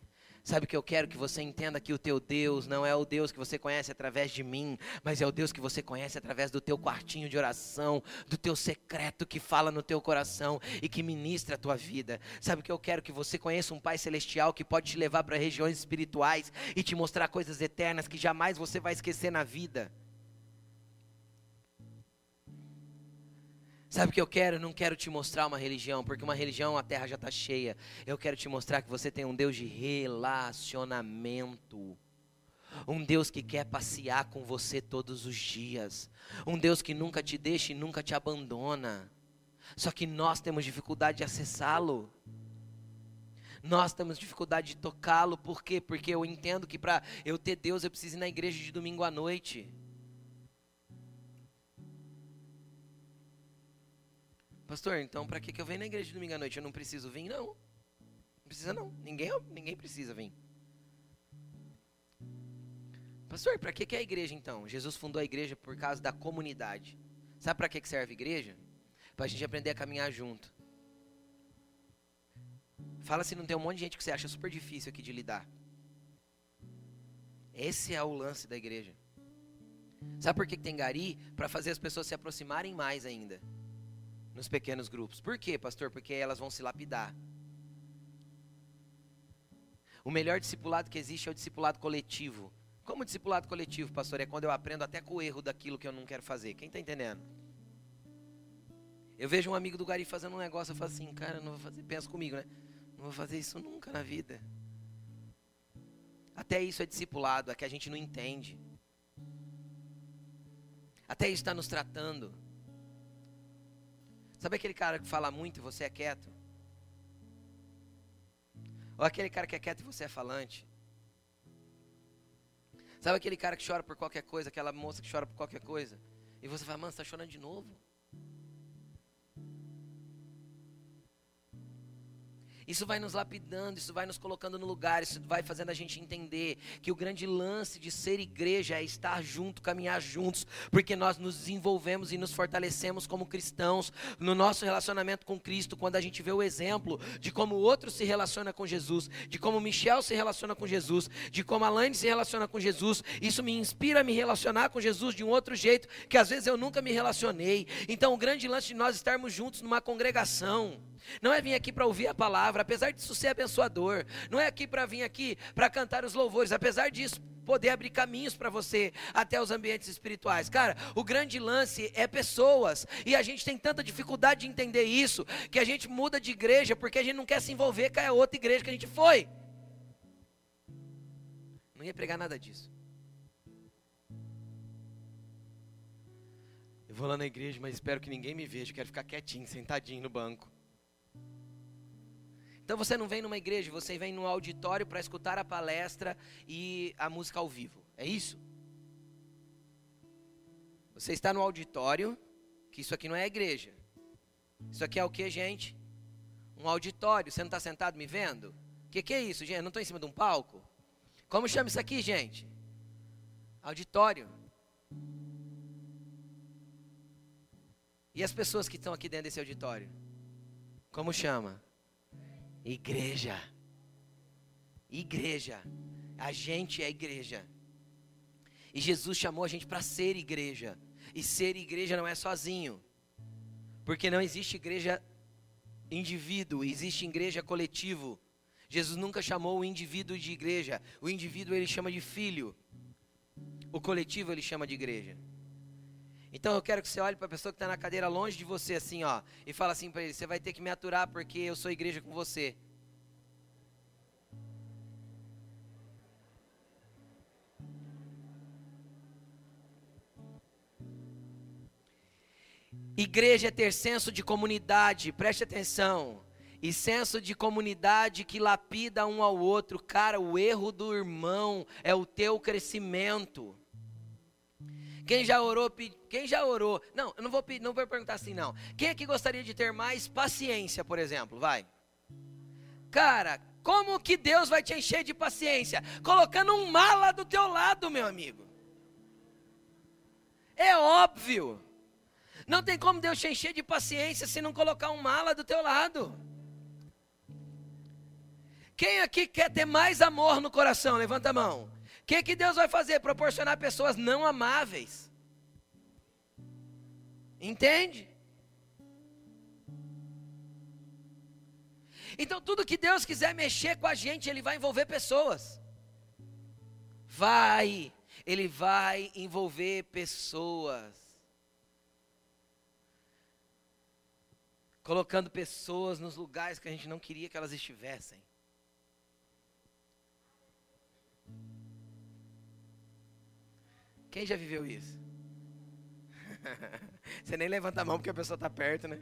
Sabe que eu quero que você entenda que o teu Deus não é o Deus que você conhece através de mim, mas é o Deus que você conhece através do teu quartinho de oração, do teu secreto que fala no teu coração e que ministra a tua vida. Sabe que eu quero que você conheça um Pai celestial que pode te levar para regiões espirituais e te mostrar coisas eternas que jamais você vai esquecer na vida. Sabe o que eu quero? Eu não quero te mostrar uma religião, porque uma religião a terra já está cheia. Eu quero te mostrar que você tem um Deus de relacionamento. Um Deus que quer passear com você todos os dias. Um Deus que nunca te deixa e nunca te abandona. Só que nós temos dificuldade de acessá-lo. Nós temos dificuldade de tocá-lo, por quê? Porque eu entendo que para eu ter Deus eu preciso ir na igreja de domingo à noite. Pastor, então para que, que eu venho na igreja de domingo à noite? Eu não preciso vir? Não. Não precisa não. Ninguém, ninguém precisa vir. Pastor, para que, que é a igreja então? Jesus fundou a igreja por causa da comunidade. Sabe para que, que serve a igreja? Para a gente aprender a caminhar junto. Fala se não tem um monte de gente que você acha super difícil aqui de lidar. Esse é o lance da igreja. Sabe por que, que tem gari? Para fazer as pessoas se aproximarem mais ainda nos pequenos grupos. Por quê, pastor? Porque elas vão se lapidar. O melhor discipulado que existe é o discipulado coletivo. Como discipulado coletivo, pastor? É quando eu aprendo até com o erro daquilo que eu não quero fazer. Quem está entendendo? Eu vejo um amigo do Gari fazendo um negócio, eu falo assim, cara, não vou fazer, pensa comigo, né? Não vou fazer isso nunca na vida. Até isso é discipulado, é que a gente não entende. Até isso está nos tratando. Sabe aquele cara que fala muito e você é quieto? Ou aquele cara que é quieto e você é falante? Sabe aquele cara que chora por qualquer coisa, aquela moça que chora por qualquer coisa? E você fala, mano, você está chorando de novo? Isso vai nos lapidando, isso vai nos colocando no lugar, isso vai fazendo a gente entender que o grande lance de ser igreja é estar junto, caminhar juntos, porque nós nos desenvolvemos e nos fortalecemos como cristãos no nosso relacionamento com Cristo, quando a gente vê o exemplo de como o outro se relaciona com Jesus, de como Michel se relaciona com Jesus, de como Alaine se relaciona com Jesus. Isso me inspira a me relacionar com Jesus de um outro jeito que às vezes eu nunca me relacionei. Então, o grande lance de nós estarmos juntos numa congregação não é vir aqui para ouvir a palavra, apesar disso ser abençoador. Não é aqui para vir aqui para cantar os louvores, apesar disso poder abrir caminhos para você até os ambientes espirituais. Cara, o grande lance é pessoas. E a gente tem tanta dificuldade de entender isso, que a gente muda de igreja porque a gente não quer se envolver com a outra igreja que a gente foi. Não ia pregar nada disso. Eu vou lá na igreja, mas espero que ninguém me veja. Quero ficar quietinho, sentadinho no banco. Então você não vem numa igreja, você vem num auditório para escutar a palestra e a música ao vivo. É isso? Você está no auditório, que isso aqui não é igreja. Isso aqui é o que, gente? Um auditório. Você não está sentado me vendo? O que, que é isso, gente? Eu não estou em cima de um palco? Como chama isso aqui, gente? Auditório. E as pessoas que estão aqui dentro desse auditório? Como chama? Igreja. Igreja. A gente é igreja. E Jesus chamou a gente para ser igreja. E ser igreja não é sozinho. Porque não existe igreja indivíduo, existe igreja coletivo. Jesus nunca chamou o indivíduo de igreja. O indivíduo ele chama de filho. O coletivo ele chama de igreja. Então eu quero que você olhe para a pessoa que está na cadeira longe de você, assim, ó, e fala assim para ele: você vai ter que me aturar porque eu sou igreja com você. Igreja é ter senso de comunidade, preste atenção. E senso de comunidade que lapida um ao outro. Cara, o erro do irmão é o teu crescimento. Quem já orou, quem já orou? Não, eu não vou, não vou perguntar assim não. Quem que gostaria de ter mais paciência, por exemplo? Vai. Cara, como que Deus vai te encher de paciência? Colocando um mala do teu lado, meu amigo. É óbvio. Não tem como Deus te encher de paciência se não colocar um mala do teu lado. Quem aqui quer ter mais amor no coração? Levanta a mão. Que, que Deus vai fazer? Proporcionar pessoas não amáveis. Entende? Então, tudo que Deus quiser mexer com a gente, Ele vai envolver pessoas. Vai, Ele vai envolver pessoas. Colocando pessoas nos lugares que a gente não queria que elas estivessem. Quem já viveu isso? Você nem levanta a mão porque a pessoa está perto, né?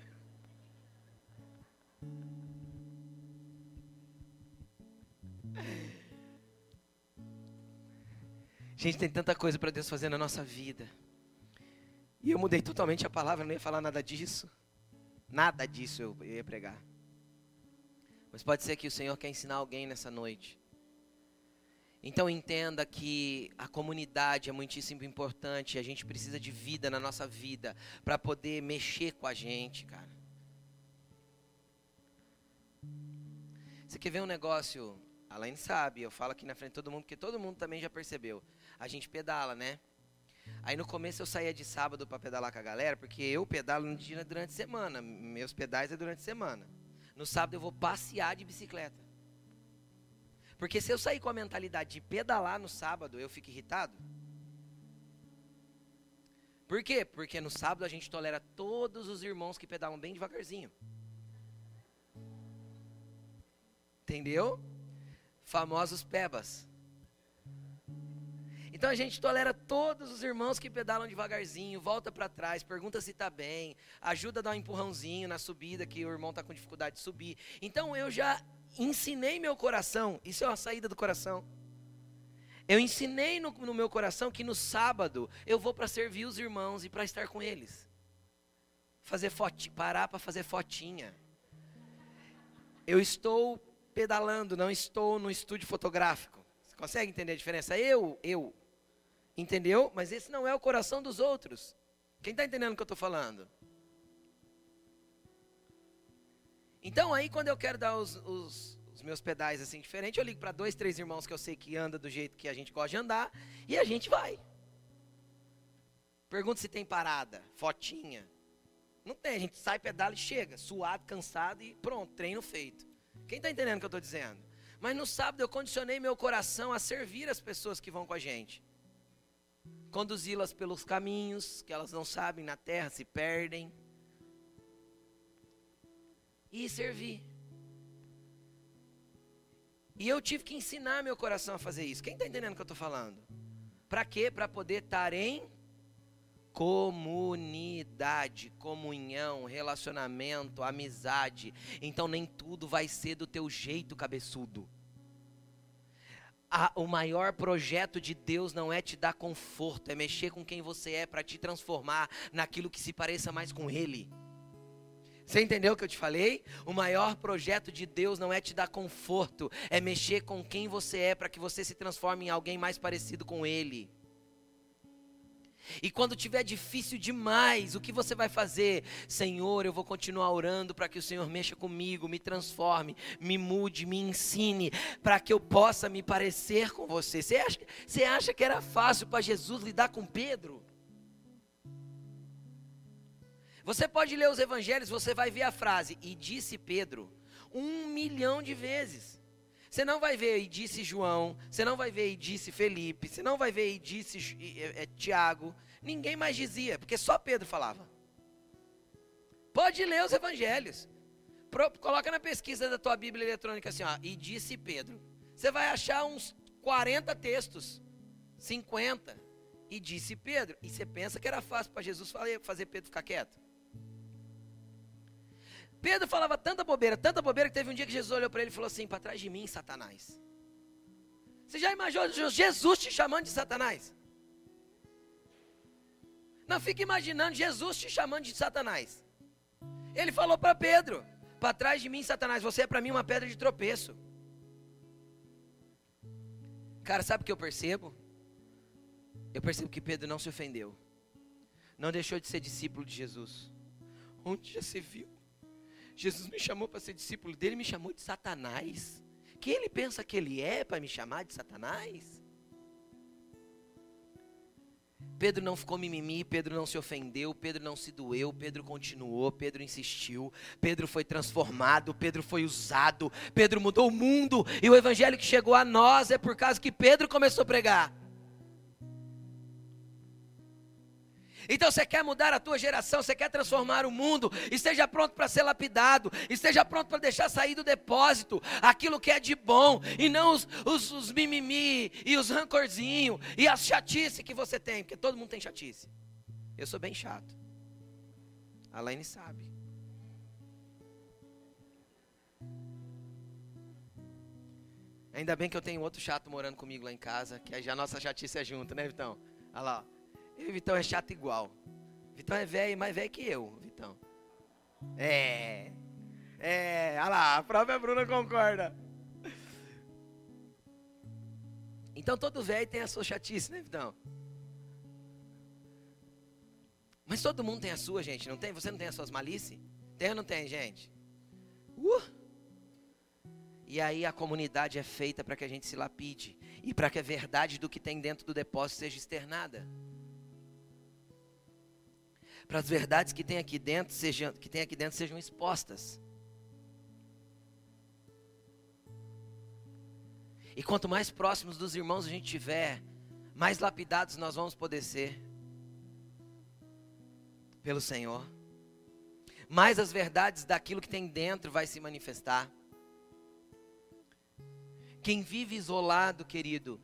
Gente, tem tanta coisa para Deus fazer na nossa vida. E eu mudei totalmente a palavra, não ia falar nada disso. Nada disso eu ia pregar. Mas pode ser que o Senhor quer ensinar alguém nessa noite. Então entenda que a comunidade é muitíssimo importante, a gente precisa de vida na nossa vida para poder mexer com a gente, cara. Você quer ver um negócio? Alain sabe, eu falo aqui na frente de todo mundo, porque todo mundo também já percebeu a gente pedala, né? Aí no começo eu saía de sábado para pedalar com a galera, porque eu pedalo durante a semana, meus pedais é durante a semana. No sábado eu vou passear de bicicleta. Porque se eu sair com a mentalidade de pedalar no sábado, eu fico irritado. Por quê? Porque no sábado a gente tolera todos os irmãos que pedalam bem devagarzinho. Entendeu? Famosos pebas. Então a gente tolera todos os irmãos que pedalam devagarzinho, volta para trás, pergunta se está bem, ajuda a dar um empurrãozinho na subida que o irmão está com dificuldade de subir. Então eu já ensinei meu coração, isso é uma saída do coração. Eu ensinei no, no meu coração que no sábado eu vou para servir os irmãos e para estar com eles. Fazer foto, parar para fazer fotinha. Eu estou pedalando, não estou no estúdio fotográfico. Você consegue entender a diferença? Eu, eu, Entendeu? Mas esse não é o coração dos outros. Quem está entendendo o que eu estou falando? Então aí quando eu quero dar os, os, os meus pedais assim diferente, eu ligo para dois, três irmãos que eu sei que anda do jeito que a gente gosta de andar e a gente vai. Pergunta se tem parada, fotinha. Não tem, a gente sai, pedala e chega, suado, cansado e pronto, treino feito. Quem está entendendo o que eu estou dizendo? Mas no sábado eu condicionei meu coração a servir as pessoas que vão com a gente conduzi-las pelos caminhos que elas não sabem na terra, se perdem. E servir. E eu tive que ensinar meu coração a fazer isso. Quem está entendendo o que eu estou falando? Para quê? Para poder estar em comunidade, comunhão, relacionamento, amizade. Então nem tudo vai ser do teu jeito cabeçudo a, o maior projeto de Deus não é te dar conforto, é mexer com quem você é para te transformar naquilo que se pareça mais com Ele. Você entendeu o que eu te falei? O maior projeto de Deus não é te dar conforto, é mexer com quem você é para que você se transforme em alguém mais parecido com Ele. E quando tiver difícil demais, o que você vai fazer? Senhor, eu vou continuar orando para que o Senhor mexa comigo, me transforme, me mude, me ensine, para que eu possa me parecer com você. Você acha, acha que era fácil para Jesus lidar com Pedro? Você pode ler os evangelhos, você vai ver a frase, e disse Pedro, um milhão de vezes. Você não vai ver e disse João, você não vai ver e disse Felipe, você não vai ver e disse é, Tiago. Ninguém mais dizia, porque só Pedro falava. Pode ler os evangelhos. Pro, coloca na pesquisa da tua Bíblia eletrônica assim, ó, e disse Pedro. Você vai achar uns 40 textos, 50. E disse Pedro. E você pensa que era fácil para Jesus fazer Pedro ficar quieto? Pedro falava tanta bobeira, tanta bobeira, que teve um dia que Jesus olhou para ele e falou assim: Para trás de mim, Satanás. Você já imaginou Jesus te chamando de Satanás? Não fica imaginando Jesus te chamando de Satanás. Ele falou para Pedro: Para trás de mim, Satanás, você é para mim uma pedra de tropeço. Cara, sabe o que eu percebo? Eu percebo que Pedro não se ofendeu, não deixou de ser discípulo de Jesus. Onde já se viu? Jesus me chamou para ser discípulo dele, me chamou de Satanás. Que ele pensa que ele é para me chamar de Satanás? Pedro não ficou mimimi, Pedro não se ofendeu, Pedro não se doeu, Pedro continuou, Pedro insistiu, Pedro foi transformado, Pedro foi usado, Pedro mudou o mundo, e o evangelho que chegou a nós é por causa que Pedro começou a pregar. Então você quer mudar a tua geração, você quer transformar o mundo, esteja pronto para ser lapidado, esteja pronto para deixar sair do depósito aquilo que é de bom, e não os, os, os mimimi e os rancorzinhos e as chatice que você tem, porque todo mundo tem chatice. Eu sou bem chato. A Laine sabe. Ainda bem que eu tenho outro chato morando comigo lá em casa, que já a nossa chatice é junto, né, Vitão? Olha lá. E Vitão é chato igual. Vitão é velho, mais velho que eu, Vitão. É. É, olha lá, a própria Bruna concorda. Então todo velho tem a sua chatice, né, Vitão? Mas todo mundo tem a sua, gente, não tem? Você não tem as suas malícias? Tem ou não tem, gente? Uh! E aí a comunidade é feita para que a gente se lapide e para que a verdade do que tem dentro do depósito seja externada para as verdades que tem aqui dentro sejam, que tem aqui dentro sejam expostas. E quanto mais próximos dos irmãos a gente tiver, mais lapidados nós vamos poder ser pelo Senhor. Mais as verdades daquilo que tem dentro vai se manifestar. Quem vive isolado, querido,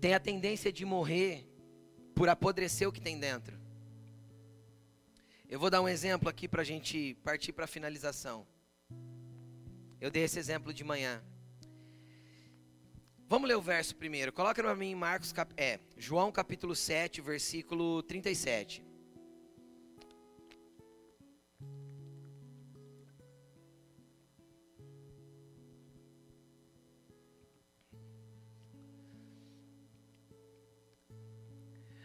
tem a tendência de morrer por apodrecer o que tem dentro. Eu vou dar um exemplo aqui para a gente partir para a finalização. Eu dei esse exemplo de manhã. Vamos ler o verso primeiro. Coloca para mim Marcos, é, João capítulo 7, versículo 37.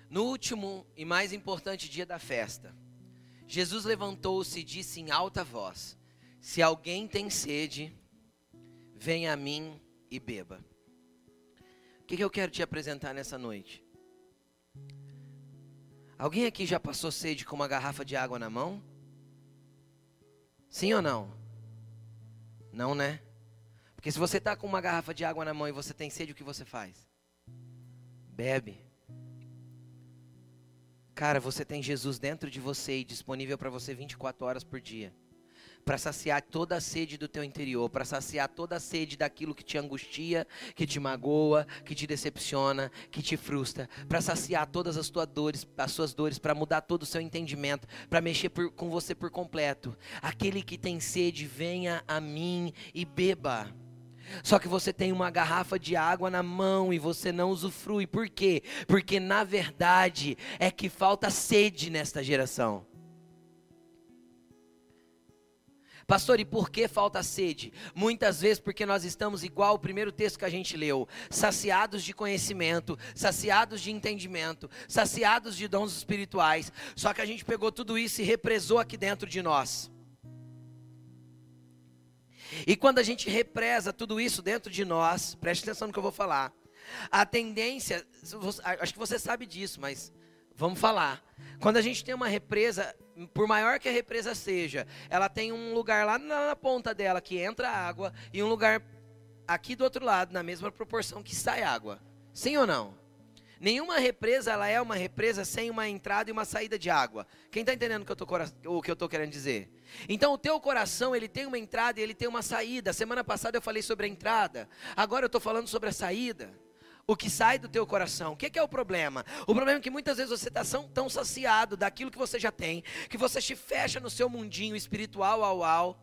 No último e mais importante dia da festa, Jesus levantou-se e disse em alta voz: Se alguém tem sede, venha a mim e beba. O que, que eu quero te apresentar nessa noite? Alguém aqui já passou sede com uma garrafa de água na mão? Sim ou não? Não, né? Porque se você está com uma garrafa de água na mão e você tem sede, o que você faz? Bebe. Cara, você tem Jesus dentro de você e disponível para você 24 horas por dia. Para saciar toda a sede do teu interior, para saciar toda a sede daquilo que te angustia, que te magoa, que te decepciona, que te frustra, para saciar todas as tuas dores, as suas dores, para mudar todo o seu entendimento, para mexer por, com você por completo. Aquele que tem sede, venha a mim e beba. Só que você tem uma garrafa de água na mão e você não usufrui. Por quê? Porque na verdade é que falta sede nesta geração. Pastor, e por que falta sede? Muitas vezes porque nós estamos igual o primeiro texto que a gente leu, saciados de conhecimento, saciados de entendimento, saciados de dons espirituais. Só que a gente pegou tudo isso e represou aqui dentro de nós. E quando a gente represa tudo isso dentro de nós, preste atenção no que eu vou falar. A tendência, acho que você sabe disso, mas vamos falar. Quando a gente tem uma represa, por maior que a represa seja, ela tem um lugar lá na ponta dela que entra água e um lugar aqui do outro lado, na mesma proporção que sai água. Sim ou não? Nenhuma represa ela é uma represa sem uma entrada e uma saída de água. Quem está entendendo o que eu estou querendo dizer? Então o teu coração ele tem uma entrada e ele tem uma saída. Semana passada eu falei sobre a entrada. Agora eu estou falando sobre a saída. O que sai do teu coração. O que, que é o problema? O problema é que muitas vezes você está tão saciado daquilo que você já tem, que você te fecha no seu mundinho espiritual, ao, ao,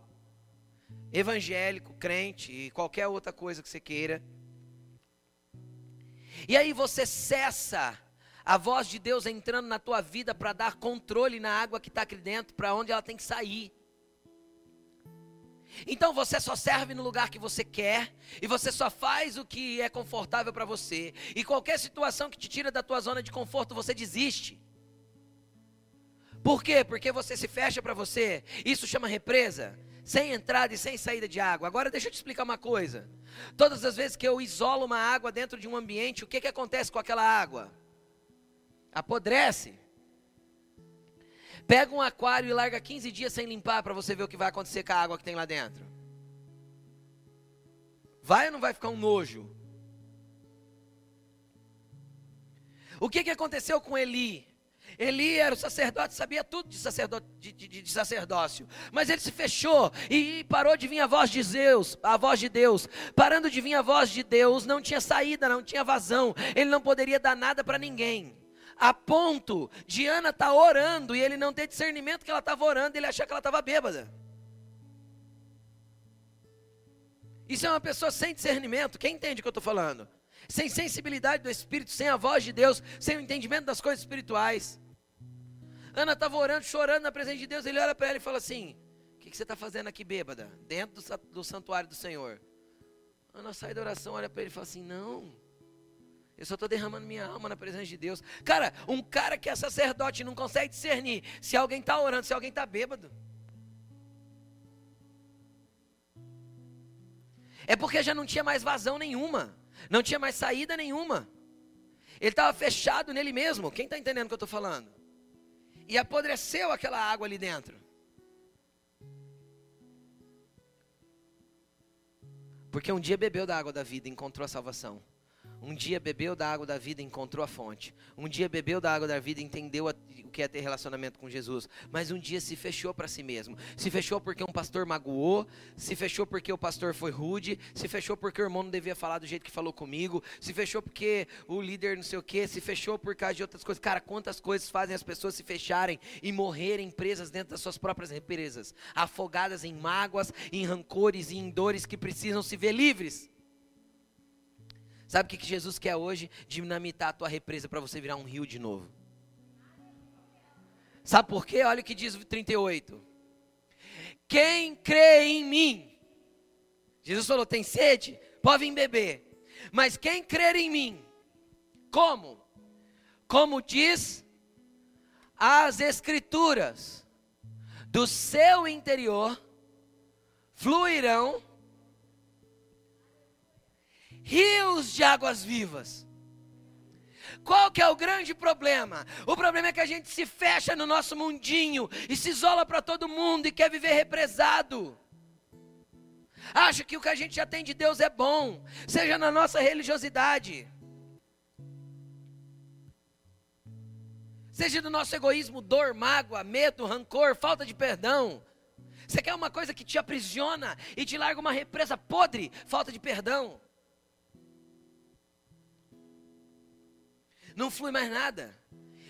evangélico, crente e qualquer outra coisa que você queira. E aí você cessa a voz de Deus entrando na tua vida para dar controle na água que está aqui dentro, para onde ela tem que sair. Então você só serve no lugar que você quer e você só faz o que é confortável para você. E qualquer situação que te tira da tua zona de conforto, você desiste. Por quê? Porque você se fecha para você. Isso chama represa. Sem entrada e sem saída de água. Agora deixa eu te explicar uma coisa. Todas as vezes que eu isolo uma água dentro de um ambiente, o que, que acontece com aquela água? Apodrece. Pega um aquário e larga 15 dias sem limpar para você ver o que vai acontecer com a água que tem lá dentro. Vai ou não vai ficar um nojo? O que, que aconteceu com Eli? Eli era o sacerdote, sabia tudo de, sacerdote, de, de, de, sacerdócio, mas ele se fechou e parou de vir a voz de Deus, a voz de Deus. Parando de vir a voz de Deus, não tinha saída, não tinha vazão. Ele não poderia dar nada para ninguém a ponto de Ana estar tá orando e ele não ter discernimento que ela estava orando, ele achar que ela estava bêbada. Isso é uma pessoa sem discernimento. Quem entende o que eu estou falando? Sem sensibilidade do Espírito, sem a voz de Deus, sem o entendimento das coisas espirituais. Ana estava orando, chorando na presença de Deus. Ele olha para ela e fala assim: O que, que você está fazendo aqui, bêbada? Dentro do, do santuário do Senhor. Ana sai da oração, olha para ele e fala assim: Não, eu só estou derramando minha alma na presença de Deus. Cara, um cara que é sacerdote não consegue discernir se alguém está orando, se alguém está bêbado. É porque já não tinha mais vazão nenhuma, não tinha mais saída nenhuma. Ele estava fechado nele mesmo. Quem está entendendo o que eu estou falando? E apodreceu aquela água ali dentro. Porque um dia bebeu da água da vida e encontrou a salvação. Um dia bebeu da água da vida e encontrou a fonte. Um dia bebeu da água da vida e entendeu a, o que é ter relacionamento com Jesus. Mas um dia se fechou para si mesmo. Se fechou porque um pastor magoou. Se fechou porque o pastor foi rude. Se fechou porque o irmão não devia falar do jeito que falou comigo. Se fechou porque o líder não sei o que. Se fechou por causa de outras coisas. Cara, quantas coisas fazem as pessoas se fecharem e morrerem presas dentro das suas próprias represas. Afogadas em mágoas, em rancores e em dores que precisam se ver livres. Sabe o que Jesus quer hoje? Dinamitar a tua represa para você virar um rio de novo. Sabe por quê? Olha o que diz o 38. Quem crê em mim, Jesus falou: tem sede? Pode vir beber. Mas quem crer em mim, como? Como diz as Escrituras, do seu interior fluirão rios de águas vivas. Qual que é o grande problema? O problema é que a gente se fecha no nosso mundinho e se isola para todo mundo e quer viver represado. Acha que o que a gente já tem de Deus é bom, seja na nossa religiosidade, seja do nosso egoísmo, dor, mágoa, medo, rancor, falta de perdão. Você quer uma coisa que te aprisiona e te larga uma represa podre, falta de perdão. Não flui mais nada.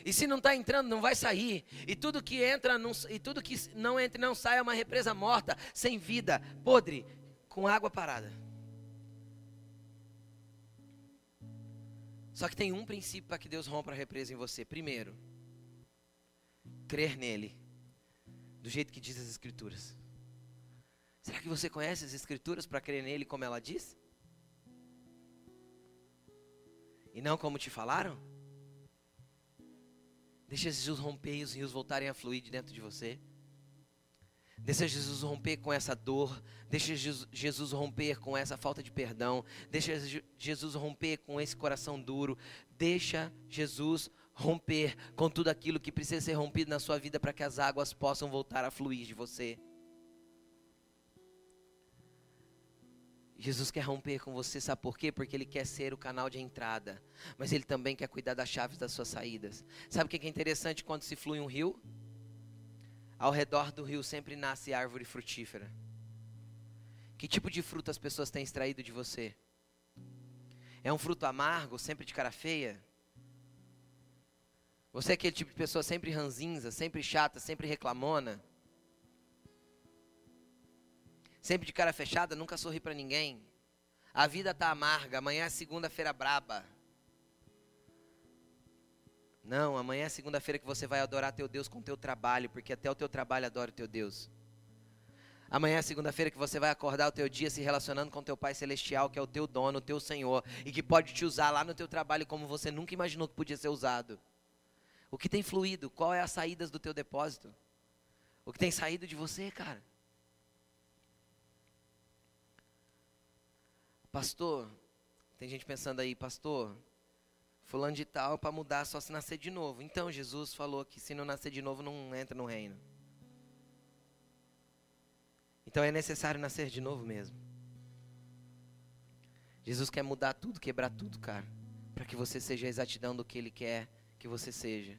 E se não está entrando, não vai sair. E tudo que entra, não, e tudo que não entra não sai é uma represa morta, sem vida, podre, com água parada. Só que tem um princípio para que Deus rompa a represa em você. Primeiro, crer nele, do jeito que diz as Escrituras. Será que você conhece as Escrituras para crer nele como ela diz? E não como te falaram? Deixa Jesus romper e os rios voltarem a fluir de dentro de você. Deixa Jesus romper com essa dor. Deixa Jesus romper com essa falta de perdão. Deixa Jesus romper com esse coração duro. Deixa Jesus romper com tudo aquilo que precisa ser rompido na sua vida para que as águas possam voltar a fluir de você. Jesus quer romper com você, sabe por quê? Porque Ele quer ser o canal de entrada, mas Ele também quer cuidar das chaves das suas saídas. Sabe o que é interessante quando se flui um rio? Ao redor do rio sempre nasce árvore frutífera. Que tipo de fruto as pessoas têm extraído de você? É um fruto amargo, sempre de cara feia? Você é aquele tipo de pessoa sempre ranzinza, sempre chata, sempre reclamona? Sempre de cara fechada, nunca sorri para ninguém. A vida tá amarga, amanhã é segunda-feira braba. Não, amanhã é segunda-feira que você vai adorar teu Deus com teu trabalho, porque até o teu trabalho adora o teu Deus. Amanhã é segunda-feira que você vai acordar o teu dia se relacionando com teu Pai Celestial, que é o teu dono, o teu Senhor, e que pode te usar lá no teu trabalho como você nunca imaginou que podia ser usado. O que tem fluído? Qual é as saídas do teu depósito? O que tem saído de você, cara? Pastor, tem gente pensando aí, pastor, fulano de tal para mudar só se nascer de novo. Então Jesus falou que se não nascer de novo não entra no reino. Então é necessário nascer de novo mesmo. Jesus quer mudar tudo, quebrar tudo, cara, para que você seja a exatidão do que Ele quer que você seja.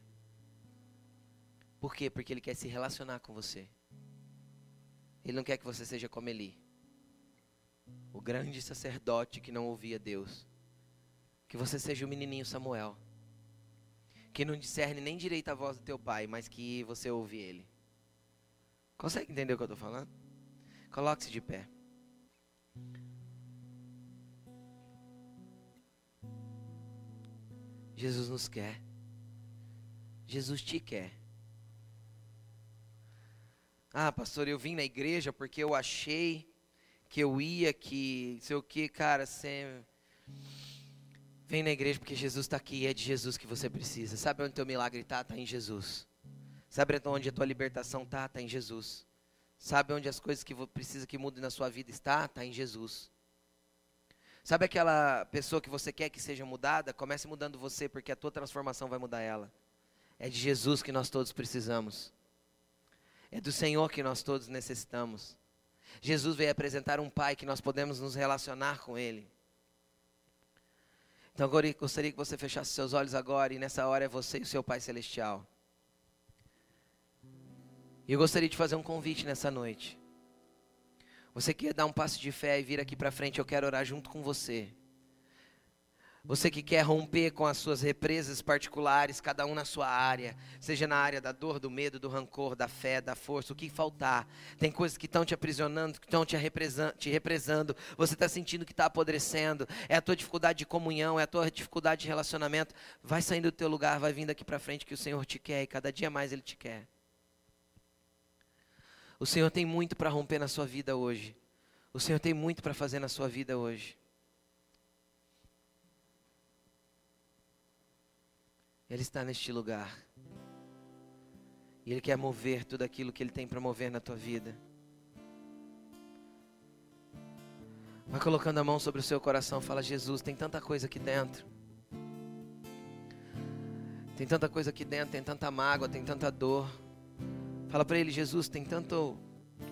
Por quê? Porque Ele quer se relacionar com você. Ele não quer que você seja como Eli, o grande sacerdote que não ouvia Deus. Que você seja o menininho Samuel, que não discerne nem direito a voz do teu pai, mas que você ouve ele. Consegue entender o que eu estou falando? Coloque-se de pé. Jesus nos quer. Jesus te quer. Ah, pastor, eu vim na igreja porque eu achei que eu ia, que sei o que, cara, você vem na igreja porque Jesus está aqui e é de Jesus que você precisa. Sabe onde teu milagre está? Está em Jesus. Sabe onde a tua libertação está? Está em Jesus. Sabe onde as coisas que precisa que mudem na sua vida está? Está em Jesus. Sabe aquela pessoa que você quer que seja mudada? Comece mudando você, porque a tua transformação vai mudar ela. É de Jesus que nós todos precisamos. É do Senhor que nós todos necessitamos. Jesus veio apresentar um Pai que nós podemos nos relacionar com Ele. Então agora eu gostaria que você fechasse seus olhos agora e nessa hora é você e o seu Pai Celestial. E eu gostaria de fazer um convite nessa noite. Você quer dar um passo de fé e vir aqui para frente, eu quero orar junto com você. Você que quer romper com as suas represas particulares, cada um na sua área, seja na área da dor, do medo, do rancor, da fé, da força, o que faltar. Tem coisas que estão te aprisionando, que estão te, te represando. Você está sentindo que está apodrecendo. É a tua dificuldade de comunhão, é a tua dificuldade de relacionamento. Vai saindo do teu lugar, vai vindo aqui para frente que o Senhor te quer e cada dia mais Ele te quer. O Senhor tem muito para romper na sua vida hoje. O Senhor tem muito para fazer na sua vida hoje. Ele está neste lugar. E Ele quer mover tudo aquilo que Ele tem para mover na tua vida. Vai colocando a mão sobre o seu coração, fala: Jesus, tem tanta coisa aqui dentro. Tem tanta coisa aqui dentro, tem tanta mágoa, tem tanta dor. Fala para ele, Jesus, tem tanta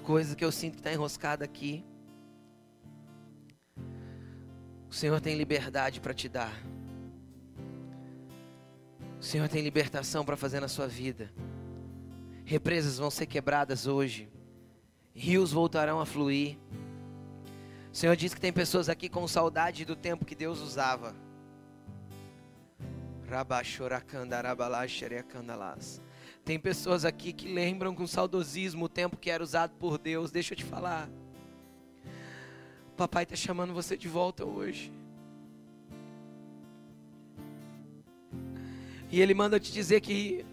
coisa que eu sinto que está enroscada aqui. O Senhor tem liberdade para te dar. O Senhor tem libertação para fazer na sua vida. Represas vão ser quebradas hoje. Rios voltarão a fluir. O Senhor diz que tem pessoas aqui com saudade do tempo que Deus usava. Tem pessoas aqui que lembram com saudosismo o tempo que era usado por Deus. Deixa eu te falar. Papai está chamando você de volta hoje. E Ele manda te dizer que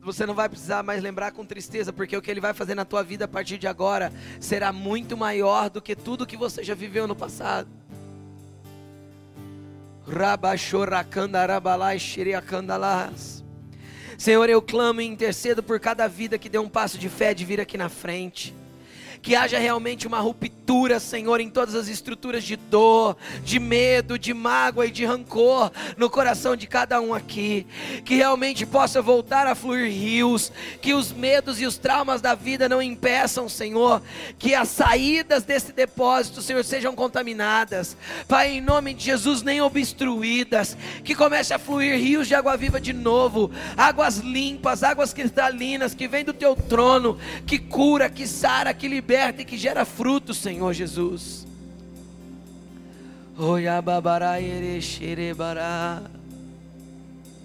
você não vai precisar mais lembrar com tristeza, porque o que Ele vai fazer na tua vida a partir de agora será muito maior do que tudo que você já viveu no passado. Senhor, eu clamo e intercedo por cada vida que deu um passo de fé de vir aqui na frente que haja realmente uma ruptura, Senhor, em todas as estruturas de dor, de medo, de mágoa e de rancor no coração de cada um aqui, que realmente possa voltar a fluir rios, que os medos e os traumas da vida não impeçam, Senhor, que as saídas desse depósito, Senhor, sejam contaminadas, Pai, em nome de Jesus, nem obstruídas, que comece a fluir rios de água viva de novo, águas limpas, águas cristalinas que vêm do teu trono, que cura, que sara, que libera liberta e que gera fruto, Senhor Jesus. Oia babará, xerebará.